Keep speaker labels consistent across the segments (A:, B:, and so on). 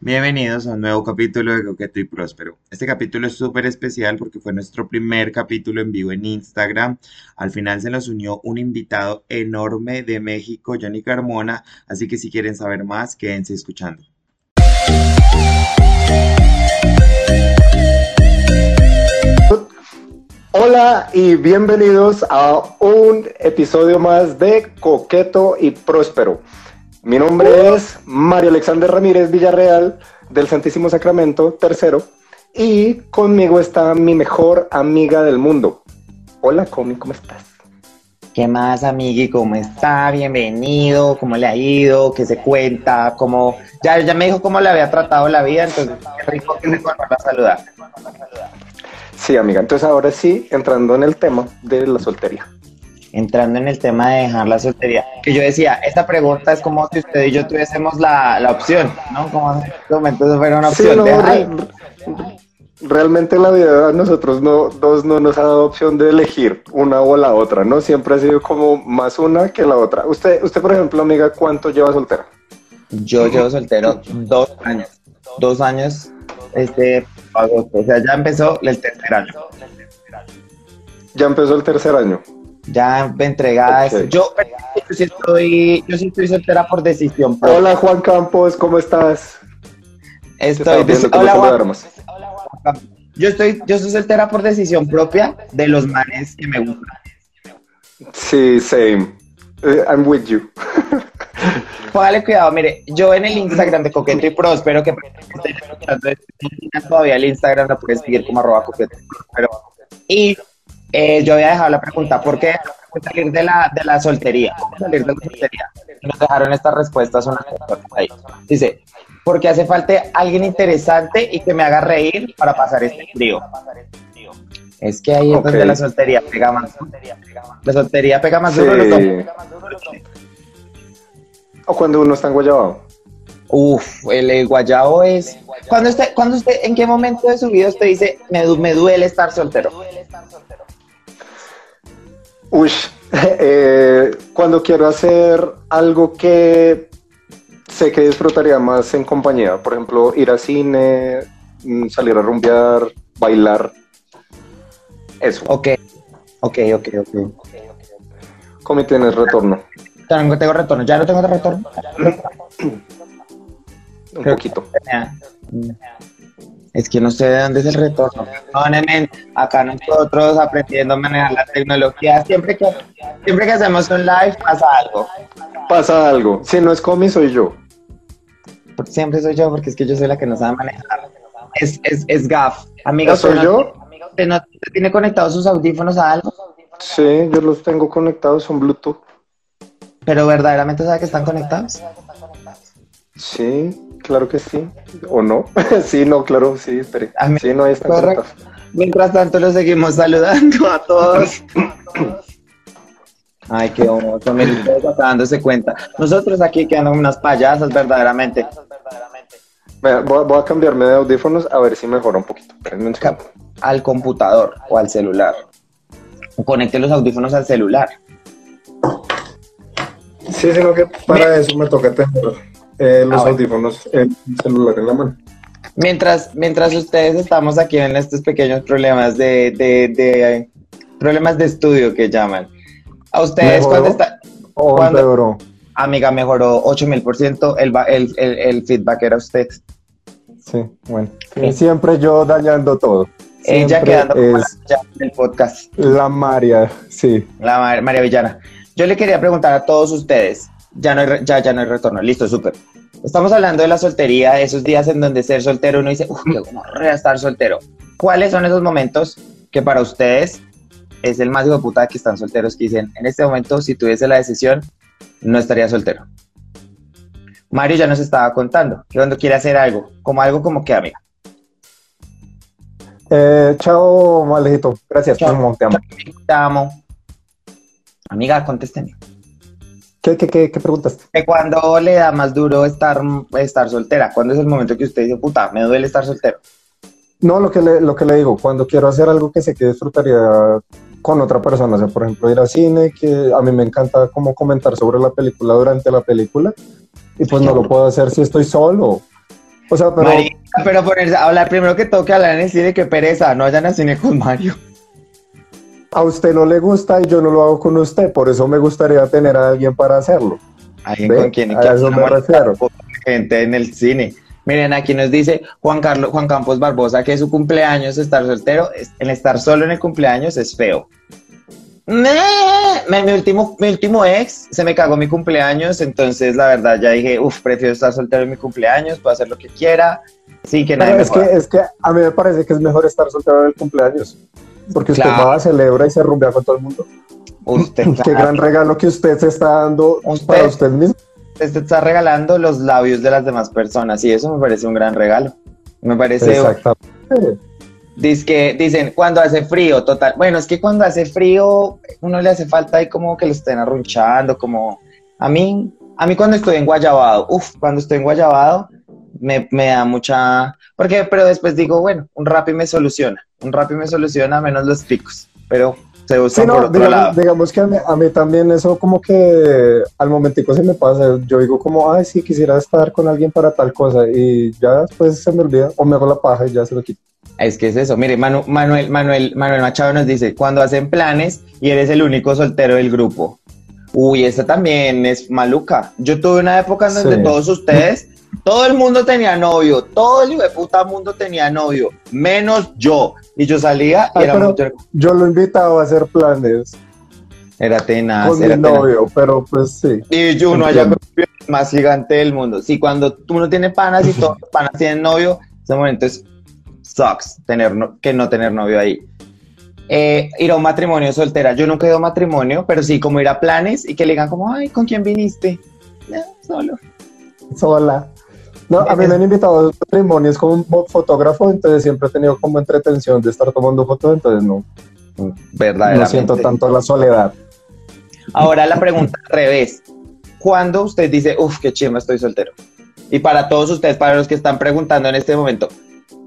A: Bienvenidos a un nuevo capítulo de Coqueto y Próspero. Este capítulo es súper especial porque fue nuestro primer capítulo en vivo en Instagram. Al final se nos unió un invitado enorme de México, Johnny Carmona, así que si quieren saber más, quédense escuchando.
B: Hola y bienvenidos a un episodio más de Coqueto y Próspero. Mi nombre es Mario Alexander Ramírez Villarreal del Santísimo Sacramento, tercero, y conmigo está mi mejor amiga del mundo. Hola, Comi, ¿cómo estás?
A: ¿Qué más, amigui? ¿Cómo está? Bienvenido. ¿Cómo le ha ido? ¿Qué se cuenta? ¿Cómo... Ya, ya me dijo cómo le había tratado la vida, entonces qué rico que se vuelva a saludar.
B: Sí, amiga. Entonces ahora sí, entrando en el tema de la soltería
A: entrando en el tema de dejar la soltería, que yo decía, esta pregunta es como si usted y yo tuviésemos la, la opción, ¿no? Como en este momento fuera una opción.
B: realmente la vida nosotros no, dos no nos ha dado opción de elegir una o la otra, ¿no? Siempre ha sido como más una que la otra. Usted, usted por ejemplo, amiga, ¿cuánto lleva soltera?
A: Yo llevo soltero dos años, dos años, este, agosto, o sea, ya empezó el tercer año.
B: Ya empezó el tercer año
A: ya entregada. Yo, yo, sí estoy, yo sí estoy soltera por decisión.
B: Hola Juan Campos, ¿cómo estás?
A: Estoy, hola, Juan. Yo estoy, yo soy soltera por decisión propia de los manes que me gustan.
B: Sí, same. Eh, I'm with you.
A: Póngale cuidado, mire, yo en el Instagram de Coqueto y Próspero, que todavía el Instagram lo puedes seguir como arroba coqueto y eh, yo había dejado la pregunta, ¿por qué salir de la, de la soltería? salir de la soltería? Nos dejaron estas respuestas una ahí. Dice, porque hace falta alguien interesante y que me haga reír para pasar este frío. Es que ahí es donde la soltería pega más. La soltería pega más duro.
B: O cuando uno está en guayabo.
A: Uf, el, guayabo es... Cuando usted, cuando usted, ¿En qué momento de su vida usted dice, me, me duele estar soltero?
B: Uy, eh, cuando quiero hacer algo que sé que disfrutaría más en compañía, por ejemplo, ir a cine, mm, salir a rumbear, bailar, eso.
A: Ok, ok, ok, ok.
B: ¿Cómo tienes retorno?
A: Tengo, tengo retorno, ya no tengo retorno.
B: Un poquito.
A: Es que no sé de dónde es el retorno. Acá nosotros aprendiendo a manejar la tecnología. Siempre que, siempre que hacemos un live pasa algo.
B: Pasa algo. Si no es Comi, soy yo.
A: Siempre soy yo, porque es que yo soy la que no sabe manejar. Es, es, es GAF. Amigo,
B: ¿Soy yo?
A: ¿Usted no tiene conectados sus audífonos a algo?
B: Sí, yo los tengo conectados, son Bluetooth.
A: ¿Pero verdaderamente sabe que están conectados?
B: Sí. Claro que sí. ¿O no? sí, no, claro, sí, espere. Sí, no está correcto.
A: Mientras tanto, lo seguimos saludando a todos. Ay, qué hermoso, me está dándose cuenta. Nosotros aquí quedando unas payasas, verdaderamente.
B: voy, a cambiarme de audífonos a ver si mejora un poquito.
A: Al computador o al celular. Conecte los audífonos al celular.
B: Sí, sino que para eso me toca tener eh, los ah, audífonos, el celular en la mano.
A: Mientras, mientras ustedes estamos aquí en estos pequeños problemas de, de, de problemas de estudio que llaman. ¿A ustedes cuándo está?
B: ¿O empeoró?
A: Amiga, mejoró 8000%, el, el, el, el feedback era usted.
B: Sí, bueno. Siempre yo dañando todo.
A: Ella quedando es en el podcast.
B: La María, sí.
A: La María Villana. Yo le quería preguntar a todos ustedes, ya no hay, ya, ya no hay retorno. Listo, súper. Estamos hablando de la soltería, de esos días en donde ser soltero uno dice, uff, qué a estar soltero. ¿Cuáles son esos momentos que para ustedes es el más hijo de puta que están solteros que dicen, en este momento, si tuviese la decisión, no estaría soltero? Mario ya nos estaba contando que cuando quiere hacer algo, como algo como que, amiga.
B: Eh, chao, malejito. Gracias. Te amo.
A: Te amo. Amiga, contésteme.
B: ¿Qué, qué, qué, qué preguntas?
A: Que cuando le da más duro estar, estar soltera, ¿cuándo es el momento que usted dice, puta, me duele estar soltero?
B: No, lo que, le, lo que le digo, cuando quiero hacer algo que sé que disfrutaría con otra persona, o sea, por ejemplo, ir al cine, que a mí me encanta como comentar sobre la película durante la película, y pues no lo puedo hacer si estoy solo. O sea, pero...
A: Marica, pero ponerse a hablar primero que todo que hablar en el cine, qué pereza, no vayan al cine con Mario.
B: A usted no le gusta y yo no lo hago con usted, por eso me gustaría tener a alguien para hacerlo.
A: Alguien con quien
B: A eso me refiero.
A: gente en el cine. Miren, aquí nos dice Juan Carlos, Juan Campos Barbosa que su cumpleaños estar soltero, el estar solo en el cumpleaños es feo. Me- mi, último, mi último ex se me cagó mi cumpleaños, entonces la verdad ya dije, uff, prefiero estar soltero en mi cumpleaños, puedo hacer lo que quiera, sin que nadie
B: Pero
A: me
B: es que, es que a mí me parece que es mejor estar soltero en el cumpleaños. Porque usted
A: Claro.
B: va, celebra y se rumbea con todo el mundo.
A: Usted,
B: Qué gran regalo que usted se está dando
A: Usted-
B: para usted mismo.
A: usted te está regalando los labios de las demás personas y eso me parece un gran regalo. Me parece
B: Exactamente.
A: Dice que, dicen, cuando hace frío, total. Bueno, es que cuando hace frío, uno le hace falta ahí como que lo estén arrunchando, como a mí, a mí cuando estoy en Guayabado, uff, cuando estoy en Guayabado, me, me da mucha, porque, pero después digo, bueno, un Rappi me soluciona, un Rappi me soluciona menos los picos, pero se usa
B: Sí,
A: por
B: no,
A: otro
B: digamos,
A: lado.
B: digamos que a mí, a mí también eso como que al momentico se me pasa, yo digo como, ay, sí, quisiera estar con alguien para tal cosa y ya después se me olvida o me hago la paja y ya se lo quito.
A: Es que es eso. Mire, Manu- Manuel, Manuel, Manuel Machado nos dice, cuando hacen planes y eres el único soltero del grupo. Uy, esa también es maluca. Yo tuve una época en donde
B: Sí.
A: todos ustedes, todo el mundo tenía novio, todo el hijo de puta mundo tenía novio, menos yo. Y yo salía y
B: Ay,
A: era, mucho-
B: Yo lo he invitado a hacer planes
A: era tenaz,
B: con mi
A: era tenaz.
B: novio, pero pues sí.
A: Y yo uno allá más gigante del mundo. Sí, cuando tú no tienes panas y todos los panas tienen novio, ese momento es sucks tener no- que no tener novio ahí. Eh, ir a un matrimonio soltera. Yo nunca he ido a matrimonio, pero sí como ir a planes y que le digan como, ay, ¿con quién viniste? No, solo.
B: Sola. No, a mí me han invitado a los matrimonios como mo- fotógrafo, entonces siempre he tenido como entretención de estar tomando fotos, entonces no, no
A: Verdaderamente.
B: siento tanto la soledad.
A: Ahora la pregunta al revés. ¿Cuándo usted dice, uff, qué chimba, estoy soltero? Y para todos ustedes, para los que están preguntando en este momento,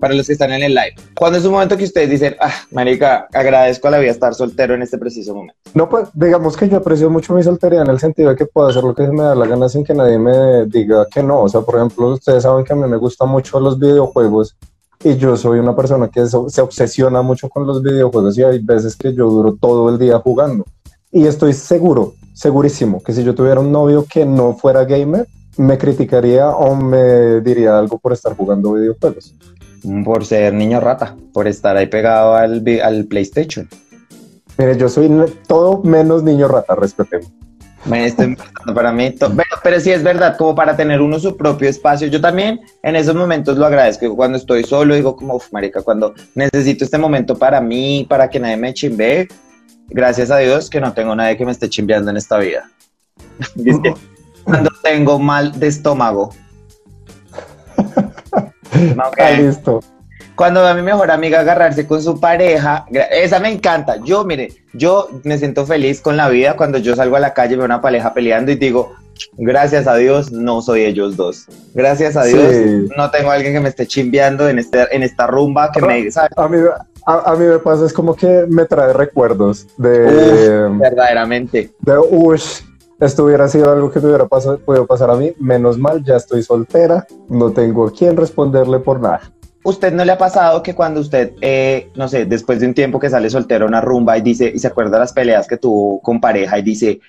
A: para los que están en el live, ¿cuándo es un momento que ustedes dicen, ah, marica, agradezco a la vida estar soltero en este preciso momento?
B: No, pues digamos que yo aprecio mucho mi soltería en el sentido de que puedo hacer lo que me da la gana sin que nadie me diga que no. O sea, por ejemplo, ustedes saben que a mí me gustan mucho los videojuegos y yo soy una persona que se obsesiona mucho con los videojuegos y hay veces que yo duro todo el día jugando. Y estoy seguro, segurísimo, que si yo tuviera un novio que no fuera gamer, me criticaría o me diría algo por estar jugando videojuegos.
A: Por ser niño rata, por estar ahí pegado al, al PlayStation.
B: Mire, yo soy todo menos niño rata, respetemos.
A: Me estoy importando para mí. Pero, pero sí es verdad, como para tener uno su propio espacio. Yo también en esos momentos lo agradezco. Cuando estoy solo, digo como, uf, marica, cuando necesito este momento para mí, para que nadie me chimbe, gracias a Dios que no tengo nadie que me esté chimbeando en esta vida. Cuando tengo mal de estómago.
B: Ah, listo.
A: Cuando veo a mi mejor amiga agarrarse con su pareja, esa me encanta. Yo, mire, yo me siento feliz con la vida cuando yo salgo a la calle veo una pareja peleando y digo, gracias a Dios no soy ellos dos. Gracias a Dios
B: Sí.
A: no tengo a alguien que me esté chimbeando en, este, en esta rumba que me... ¿sabe?
B: A mí, a, a mí me pasa, es como que me trae recuerdos de,
A: Uf, verdaderamente.
B: de ush, esto hubiera sido algo que me hubiera pasado, podido pasar a mí. Menos mal, ya estoy soltera, no tengo a quién responderle por nada.
A: ¿Usted no le ha pasado que cuando usted, eh, no sé, después de un tiempo que sale soltero a una rumba y dice, y se acuerda de las peleas que tuvo con pareja y dice,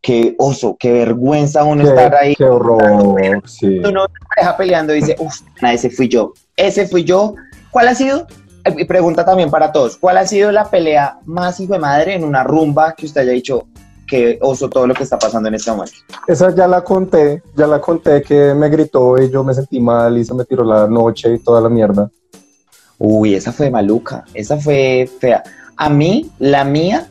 A: qué oso, qué vergüenza uno estar ahí.
B: Qué, qué horror, sí.
A: uno pareja peleando y dice, uff, ese fui yo, ese fui yo. ¿Cuál ha sido? eh, Y pregunta también para todos, ¿cuál ha sido la pelea más hijo de madre en una rumba que usted haya dicho que oso todo lo que está pasando en este momento?
B: Esa ya la conté, ya la conté que me gritó y yo me sentí mal y se me tiró la noche y toda la mierda.
A: Uy, esa fue maluca, esa fue fea. A mí, la mía,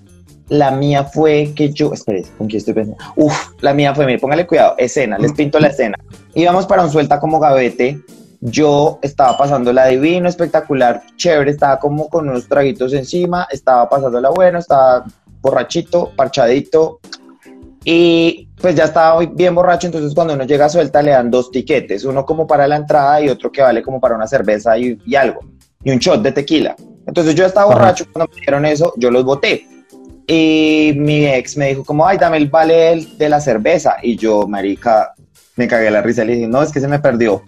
A: la mía fue que yo, espere, ¿con quién estoy pensando? Uf, la mía fue, mire, póngale cuidado, escena, les pinto la escena. Íbamos para un suelta como gavete, yo estaba pasando la divino, espectacular, chévere, estaba como con unos traguitos encima, estaba pasándola bueno, estaba borrachito, parchadito, y pues ya estaba bien borracho, entonces cuando uno llega a suelta le dan dos tiquetes, uno como para la entrada y otro que vale como para una cerveza y, y algo, y un shot de tequila. Entonces yo estaba
B: Ajá.
A: borracho, cuando me dieron eso, yo los boté. Y mi ex me dijo como, ay, dame el vale de la cerveza. Y yo, marica, me cagué la risa y le dije, no, es que se me perdió.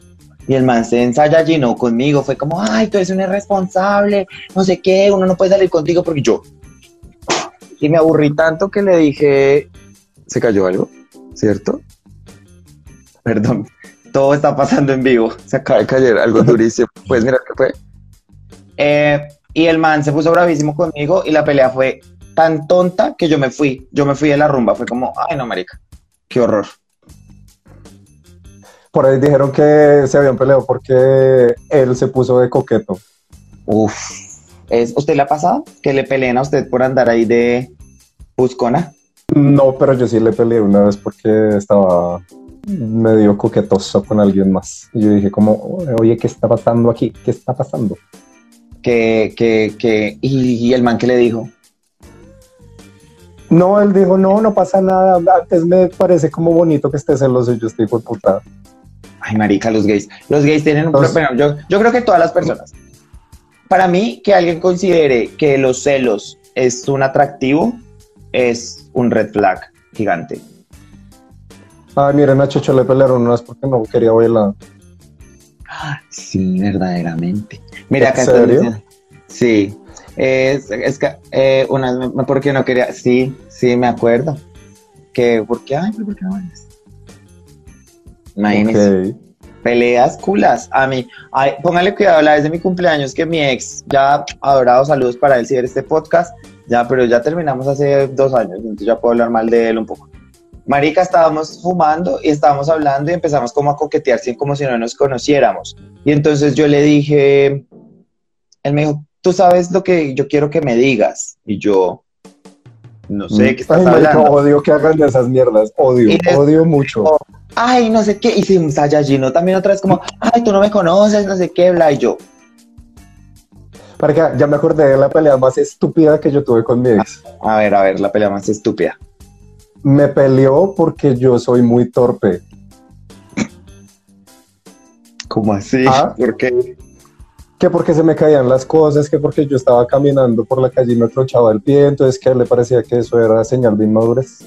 A: Y el man se ensayallinó conmigo, fue como, ay, tú eres un irresponsable, no sé qué, uno no puede salir contigo porque yo. Y me aburrí tanto que le dije, ¿se cayó algo? ¿Cierto? Perdón, todo está pasando en vivo. Se acaba de caer algo durísimo. Pues mira qué fue. Eh, y el man se puso bravísimo conmigo y la pelea fue tan tonta que yo me fui. Yo me fui de la rumba. Fue como, ay no, marica, qué horror.
B: Por ahí dijeron que se habían peleado porque él se puso de coqueto.
A: Uf. ¿Es, ¿Usted le ha pasado que le peleen a usted por andar ahí de buscona?
B: No, pero yo sí le peleé una vez porque estaba medio coquetoso con alguien más. Y yo dije como, oye, ¿qué está pasando aquí? ¿Qué está pasando?
A: Que, que, que, y, el man que le dijo.
B: No, él dijo, no, no pasa nada. Antes me parece como bonito que esté celoso y yo estoy por putada.
A: Ay, marica, los gays. Los gays tienen un problema. Yo, yo creo que todas las personas. Para mí, que alguien considere que los celos es un atractivo, es un red flag gigante.
B: Ay, miren, a Checho le pelearon una vez porque no quería bailar.
A: Sí, verdaderamente. Mira, acá
B: ¿En serio?
A: Sí. Es, es que eh, una vez, me- porque no quería. Sí, sí, me acuerdo. Que, ¿por qué? Ay, pero ¿por qué no bailas? Imagínese.
B: Ok.
A: Peleas culas. A mí, ay, póngale cuidado, la vez de mi cumpleaños que mi ex, ya adorado, saludos para él si ver este podcast, ya, pero ya terminamos hace dos años, entonces ya puedo hablar mal de él un poco. Marica, estábamos fumando y estábamos hablando y empezamos como a coquetear, sin- como si no nos conociéramos. Y entonces yo le dije, él me dijo, tú sabes lo que yo quiero que me digas. Y yo, no sé, ¿qué estás
B: Ay, marica,
A: hablando?
B: odio que hagan de esas mierdas. Odio, odio mucho.
A: Ay, no sé qué. Y se un Saiyajino también otra vez como, ay, tú no me conoces, no sé qué, bla. Y yo,
B: Marica, ya me acordé de la pelea más estúpida que yo tuve con mi ex.
A: a ver, a ver, la pelea más estúpida.
B: Me peleó porque yo soy muy torpe.
A: ¿Cómo así?
B: Ah.
A: ¿Por qué?
B: Que porque se me caían las cosas, que porque yo estaba caminando por la calle y me clochaba el pie, entonces que le parecía que eso era señal de inmadurez.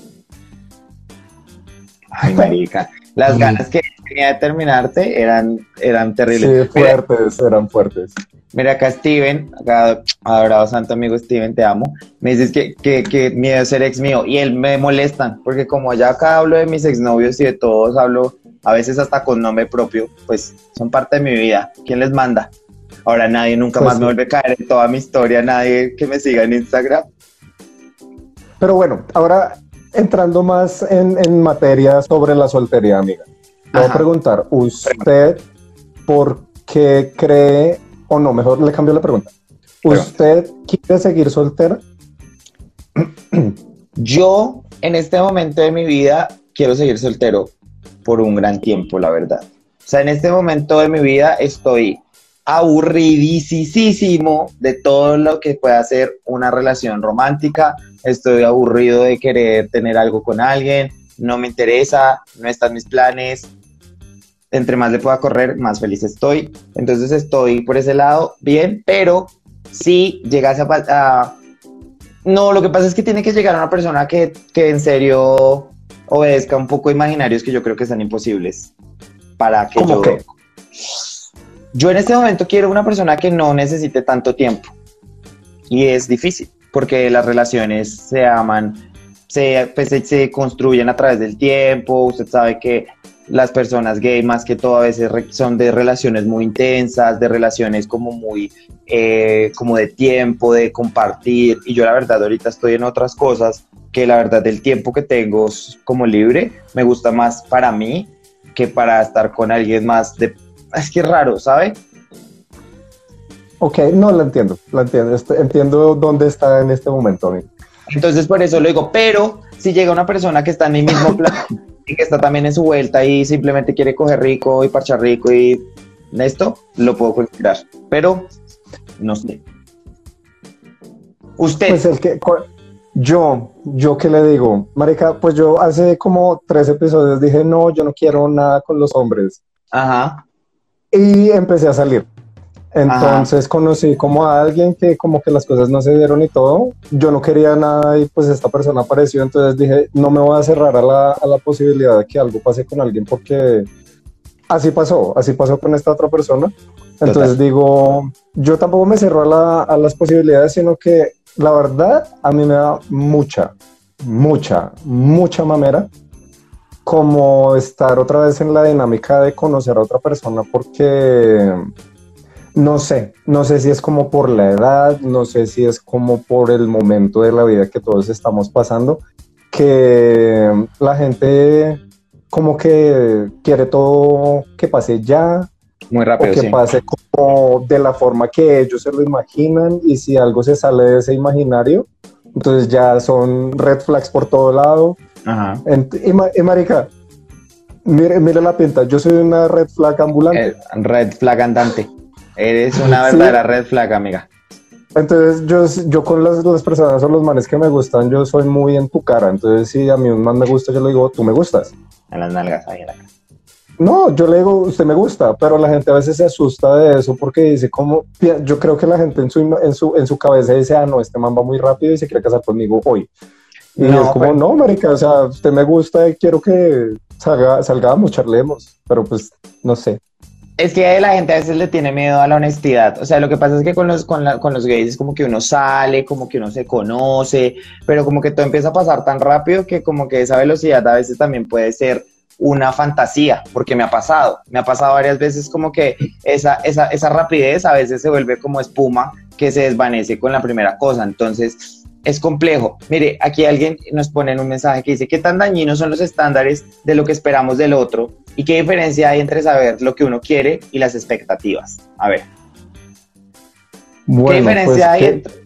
A: Ay, marica. Las ganas que tenía de terminarte eran, eran
B: Sí,
A: terribles. mira,
B: fuertes, eran fuertes.
A: mira acá Steven, acá adorado santo amigo Steven, te amo. Me dices que, que, que miedo es ser ex mío y él me molestan porque como ya acá hablo de mis exnovios y de todos hablo a veces hasta con nombre propio, pues son parte de mi vida. ¿Quién les manda? Ahora nadie nunca
B: Pues
A: más
B: sí.
A: me vuelve a caer en toda mi historia, nadie que me siga en Instagram.
B: Pero bueno, ahora entrando más en, en materia sobre la soltería, amiga. Le voy a preguntar, ¿usted por qué cree, o no, mejor le cambio la pregunta. ¿Usted quiere seguir soltera?
A: Yo, en este momento de mi vida, quiero seguir soltero por un gran tiempo, la verdad. O sea, en este momento de mi vida estoy aburridísimo de todo lo que pueda ser una relación romántica. Estoy aburrido de querer tener algo con alguien. No me interesa, no están mis planes. Entre más le pueda correr, más feliz estoy. Entonces estoy por ese lado bien, pero si llegase a, a no, lo que pasa es que tiene que llegar una persona que, que en serio obedezca un poco imaginarios que yo creo que son imposibles para que
B: ¿Cómo
A: yo...
B: qué?
A: Yo en este momento quiero una persona que no necesite tanto tiempo. Y es difícil, porque las relaciones se aman, se, pues, se, construyen a través del tiempo. Usted sabe que las personas gay más que todo a veces son de relaciones muy intensas, de relaciones como muy, eh, como de tiempo, de compartir. Y yo la verdad ahorita estoy en otras cosas que la verdad del tiempo que tengo como libre me gusta más para mí que para estar con alguien más de... Es que es raro, ¿sabe?
B: Ok, no la entiendo, la entiendo. Este- entiendo dónde está en este momento, amigo.
A: Entonces por eso lo digo, pero si llega una persona que está en mi mismo plan y que está también en su vuelta y simplemente quiere coger rico y parchar rico y esto, lo puedo considerar. Pero no sé. Usted,
B: Pues el que yo, yo qué le digo, marica, pues yo hace como tres episodios dije no, yo no quiero nada con los hombres
A: ajá,
B: y empecé a salir. Entonces conocí como a alguien que como que las cosas no se dieron y todo. Yo no quería nada y pues esta persona apareció. Entonces dije, no me voy a cerrar a la, a la posibilidad de que algo pase con alguien porque así pasó, así pasó con esta otra persona. Entonces digo, yo tampoco me cerro a, la- a las posibilidades, sino que la verdad a mí me da mucha, mucha, mucha mamera como estar otra vez en la dinámica de conocer a otra persona porque no sé, no sé si es como por la edad, no sé si es como por el momento de la vida que todos estamos pasando, que la gente como que quiere todo que pase ya,
A: Muy
B: o
A: rápido,
B: que
A: sí.
B: pase como de la forma que ellos se lo imaginan y si algo se sale de ese imaginario, entonces ya son red flags por todo lado.
A: Ajá.
B: Y, ma- y marica, mire, mire la pinta, yo soy una red flag ambulante.
A: Eh, red flag andante. Eres una
B: Sí.
A: verdadera red flag, amiga.
B: Entonces yo, yo con las, las personas o los manes que me gustan, yo soy muy en tu cara. Entonces si a mí un man me gusta, yo le digo, tú me gustas.
A: En las nalgas, ahí en la cara.
B: No, yo le digo, usted me gusta, pero la gente a veces se asusta de eso porque dice como, yo creo que la gente en su, en su, en su cabeza dice, ah, no, este man va muy rápido y se quiere casar conmigo hoy. Y
A: No,
B: es como,
A: pero-
B: no, marica, o sea, usted me gusta y quiero que salga, salgamos, charlemos, pero pues, no sé.
A: Es que la gente a veces le tiene miedo a la honestidad. O sea, lo que pasa es que con los, con, la- con los gays es como que uno sale, como que uno se conoce, pero como que todo empieza a pasar tan rápido que como que esa velocidad a veces también puede ser una fantasía, porque me ha pasado. Me ha pasado varias veces como que esa, esa, esa rapidez a veces se vuelve como espuma que se desvanece con la primera cosa. Entonces, es complejo. Mire, aquí alguien nos pone en un mensaje que dice, ¿qué tan dañinos son los estándares de lo que esperamos del otro? ¿Y qué diferencia hay entre saber lo que uno quiere y las expectativas? A ver,
B: Bueno,
A: ¿qué diferencia
B: pues,
A: hay
B: ¿qué-
A: entre...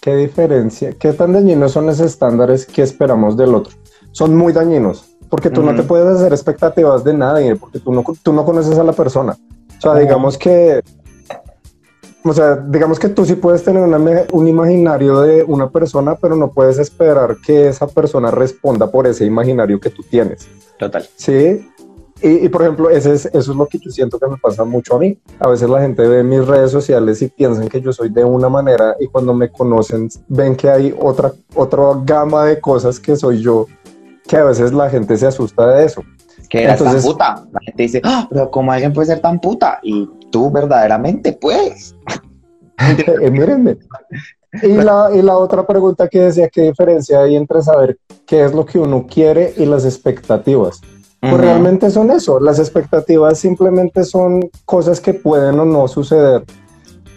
B: ¿Qué diferencia? ¿Qué tan dañinos son esos estándares que esperamos del otro? Son muy dañinos, porque tú no te puedes hacer expectativas de nadie, porque tú no, tú no conoces a la persona. O sea, digamos que, o sea, digamos que tú sí puedes tener una un imaginario de una persona, pero no puedes esperar que esa persona responda por ese imaginario que tú tienes.
A: Total.
B: Sí. Y, y, por ejemplo, ese es, eso es lo que yo siento que me pasa mucho a mí. A veces la gente ve mis redes sociales y piensan que yo soy de una manera y cuando me conocen ven que hay otra, otra gama de cosas que soy yo, que a veces la gente se asusta de eso.
A: Que
B: Entonces-
A: tan puta. La gente dice, "Ah, pero ¿cómo alguien puede ser tan puta? Y tú verdaderamente puedes.
B: Eh, mírenme. Y la, y la otra pregunta que decía, ¿qué diferencia hay entre saber qué es lo que uno quiere y las expectativas? Pues realmente son eso, las expectativas simplemente son cosas que pueden o no suceder.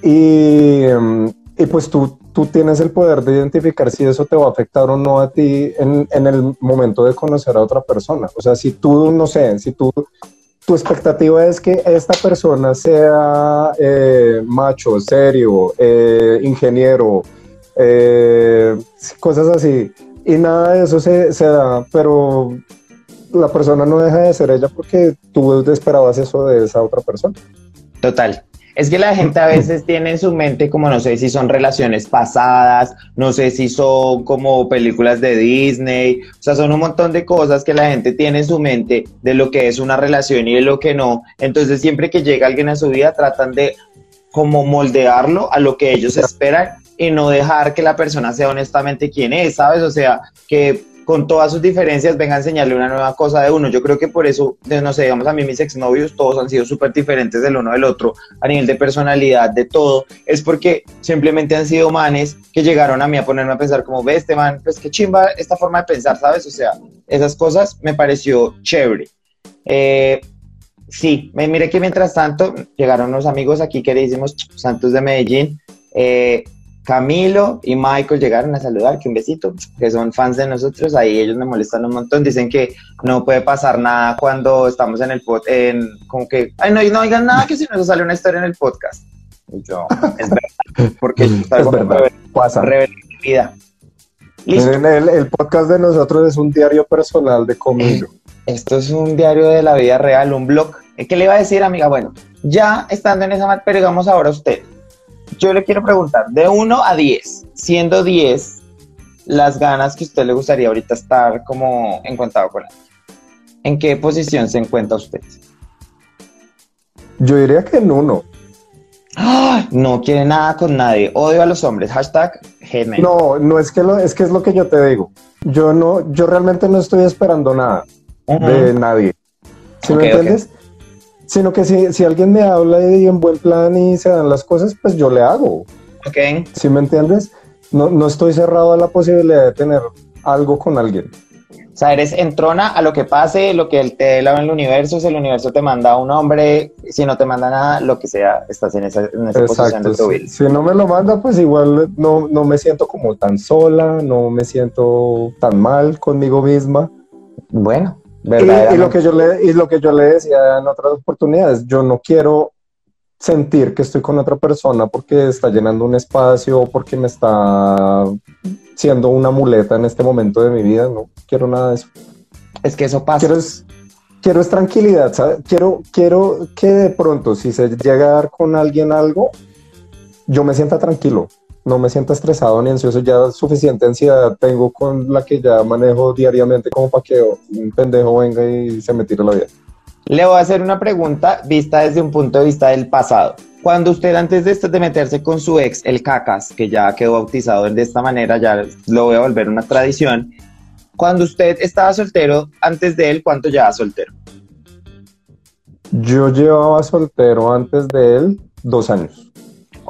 B: Y, em, y pues tú, tú tienes el poder de identificar si eso te va a afectar o no a ti en, en el momento de conocer a otra persona. O sea, si tú, no sé, si tú, tu expectativa es que esta persona sea eh, macho, serio, eh, ingeniero, eh, cosas así, y nada de eso se, se da, pero la persona no deja de ser ella porque tú esperabas eso de esa otra persona.
A: Total. Es que la gente a veces tiene en su mente como no sé si son relaciones pasadas, no sé si son como películas de Disney, o sea, son un montón de cosas que la gente tiene en su mente de lo que es una relación y de lo que no. Entonces, siempre que llega alguien a su vida, tratan de como moldearlo a lo que ellos esperan y no dejar que la persona sea honestamente quien es, ¿sabes? O sea, que con todas sus diferencias venga a enseñarle una nueva cosa de uno. Yo creo que por eso, no sé, digamos a mí mis exnovios, todos han sido súper diferentes del uno del otro, a nivel de personalidad, de todo. Es porque simplemente han sido manes que llegaron a mí a ponerme a pensar como, ve este man, pues qué chimba esta forma de pensar, ¿sabes? O sea, esas cosas me pareció chévere. Eh, sí, mire que mientras tanto llegaron unos amigos aquí queridísimos, Santos de Medellín, eh, Camilo y Michael llegaron a saludar, que un besito, que son fans de nosotros, ahí ellos me molestan un montón, dicen que no puede pasar nada cuando estamos en el pod, en como que, ay, no, no oigan nada que si no sale una historia en el podcast. Y yo, es verdad, porque
B: Es
A: salgo
B: verdad, pasa.
A: vida.
B: Miren, el, el podcast de nosotros es un diario personal de Comillo.
A: Esto es un diario de la vida real, un blog. Eh, ¿Qué le iba a decir, amiga? Bueno, ya estando en esa mat, pero digamos ahora usted. Yo le quiero preguntar, de 1 a 10, siendo 10 las ganas que a usted le gustaría ahorita estar como encontrado con él. ¿En qué posición se encuentra usted?
B: Yo diría que en uno.
A: ¡Ay! No quiere nada con nadie. Odio a los hombres. Hashtag hate
B: No, no es que lo, es que es lo que yo te digo. Yo no, yo realmente no estoy esperando nada de nadie. ¿Sí me entiendes? Sino que si, si alguien me habla y en buen plan y se dan las cosas, pues yo le hago.
A: Ok.
B: ¿Sí me entiendes? No, no estoy cerrado a la posibilidad de tener algo con alguien.
A: O sea, eres entrona a lo que pase, lo que te dé en el universo, si el universo te manda a un hombre, si no te manda nada, lo que sea, estás en esa, en esa posición de tu vida.
B: Si, no me lo manda, pues igual no, no me siento como tan sola, no me siento tan mal conmigo misma.
A: Bueno,
B: y, y, lo que yo le, y lo que yo le decía en otras oportunidades, yo no quiero sentir que estoy con otra persona porque está llenando un espacio o porque me está siendo una muleta en este momento de mi vida. No quiero nada de eso.
A: Es que eso pasa.
B: Quiero es, quiero es tranquilidad, ¿sabes? Quiero, quiero que de pronto, si se llega a dar con alguien algo, yo me sienta tranquilo. No me sienta estresado ni ansioso. Ya suficiente ansiedad tengo con la que ya manejo diariamente como para que un pendejo venga y se me tire la vida.
A: Le voy a hacer una pregunta vista desde un punto de vista del pasado. Cuando usted antes de, de meterse con su ex, el cacas, que ya quedó bautizado de esta manera, ya lo voy a volver una tradición, cuando usted estaba soltero, antes de él, ¿cuánto llevaba soltero?
B: Yo llevaba soltero antes de él dos años.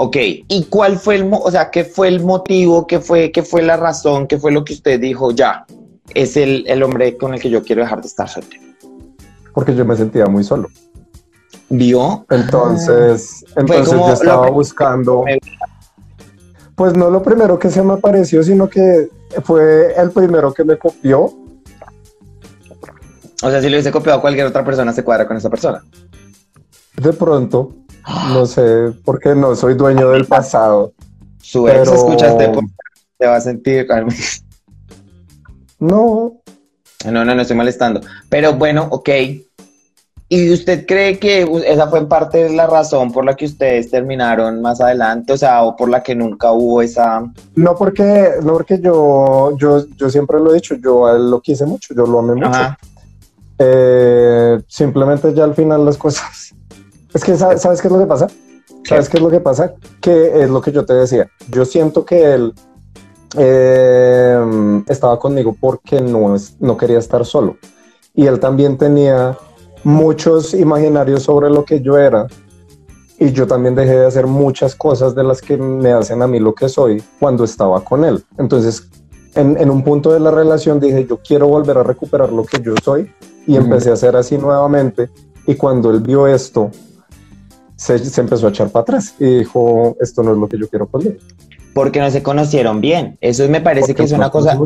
A: Ok, ¿y cuál fue el, o sea, qué fue el motivo, qué fue, qué fue la razón, qué fue lo que usted dijo, ya, es el, el hombre con el que yo quiero dejar de estar soltero?
B: porque yo me sentía muy solo.
A: ¿Vio?
B: Entonces, ah. entonces yo estaba buscando. Pues no lo primero que se me apareció, sino que fue el primero que me copió.
A: O sea, si lo hubiese copiado a cualquier otra persona, se cuadra con esa persona.
B: De pronto, no sé, porque no soy dueño del pasado.
A: Su ex escucha este te va a sentir.
B: No.
A: No, no, no estoy molestando. Pero bueno, ok. ¿Y usted cree que esa fue en parte la razón por la que ustedes terminaron más adelante? O sea, o por la que nunca hubo esa...
B: No porque, no porque yo, yo, yo siempre lo he dicho, yo a él lo quise mucho, yo lo amé mucho. Eh, simplemente ya al final las cosas... Es que, ¿sabes, qué es lo que pasa? ¿Sabes qué es lo que pasa? Que es lo que yo te decía. Yo siento que él eh, estaba conmigo porque no, no quería estar solo. Y él también tenía muchos imaginarios sobre lo que yo era y yo también dejé de hacer muchas cosas de las que me hacen a mí lo que soy cuando estaba con él. Entonces, en, un punto de la relación dije, yo quiero volver a recuperar lo que yo soy y empecé a hacer así nuevamente. Y cuando él vio esto, se, empezó a echar para atrás y dijo, esto no es lo que yo quiero poner.
A: Porque no se conocieron bien. Eso me parece que es una cosa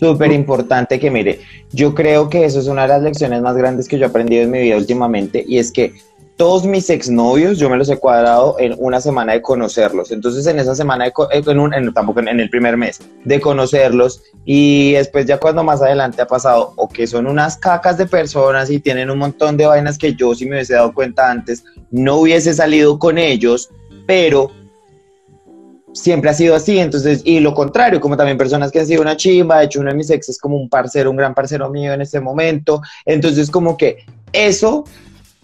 A: súper importante que mire, yo creo que eso es una de las lecciones más grandes que yo he aprendido en mi vida últimamente y es que todos mis exnovios yo me los he cuadrado en una semana de conocerlos. Entonces en esa semana, de eh, en un, tampoco en, el primer mes, de conocerlos. Y después ya cuando más adelante ha pasado o que son unas cacas de personas y tienen un montón de vainas que yo si me hubiese dado cuenta antes no hubiese salido con ellos, pero siempre ha sido así, entonces, y lo contrario, como también personas que han sido una chimba, de hecho uno de mis exes es como un parcero, un gran parcero mío en este momento, entonces como que eso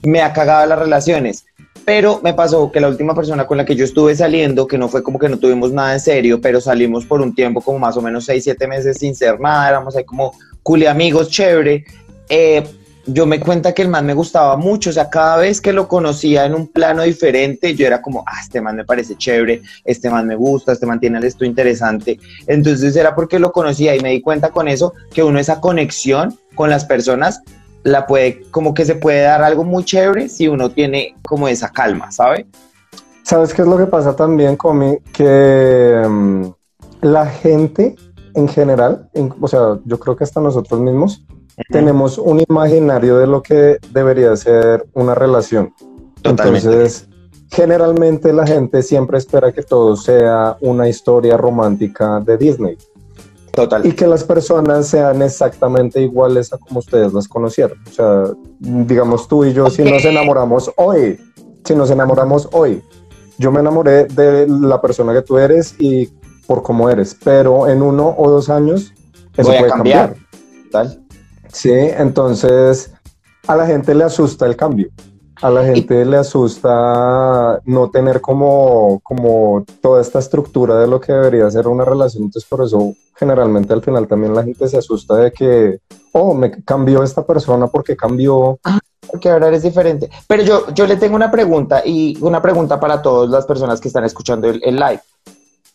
A: me ha cagado las relaciones, pero me pasó que la última persona con la que yo estuve saliendo, que no fue como que no tuvimos nada en serio, pero salimos por un tiempo como más o menos 6, 7 meses sin ser nada, éramos ahí como culi amigos, chévere, eh, yo me cuenta que el man me gustaba mucho, o sea, cada vez que lo conocía en un plano diferente, yo era como, ah, este man me parece chévere, este man me gusta, este man tiene esto interesante. Entonces era porque lo conocía y me di cuenta con eso que uno esa conexión con las personas la puede, como que se puede dar algo muy chévere si uno tiene como esa calma, ¿sabe?
B: ¿Sabes qué es lo que pasa también, Comi? Que mm, la gente en general, o sea, yo creo que hasta nosotros mismos, tenemos un imaginario de lo que debería ser una relación. Entonces, generalmente la gente siempre espera que todo sea una historia romántica de Disney.
A: Total.
B: Y que las personas sean exactamente iguales a como ustedes las conocieron. O sea, digamos tú y yo, si nos enamoramos hoy, si nos enamoramos hoy, yo me enamoré de la persona que tú eres y por cómo eres, pero en uno o dos años eso puede cambiar.
A: Total.
B: Sí, entonces a la gente le asusta el cambio. A la gente le asusta no tener como, como toda esta estructura de lo que debería ser una relación. Entonces, por eso, generalmente al final también la gente se asusta de que, oh, me cambió esta persona porque cambió.
A: porque hablar es diferente. Pero yo, yo le tengo una pregunta y una pregunta para todas las personas que están escuchando el, el live.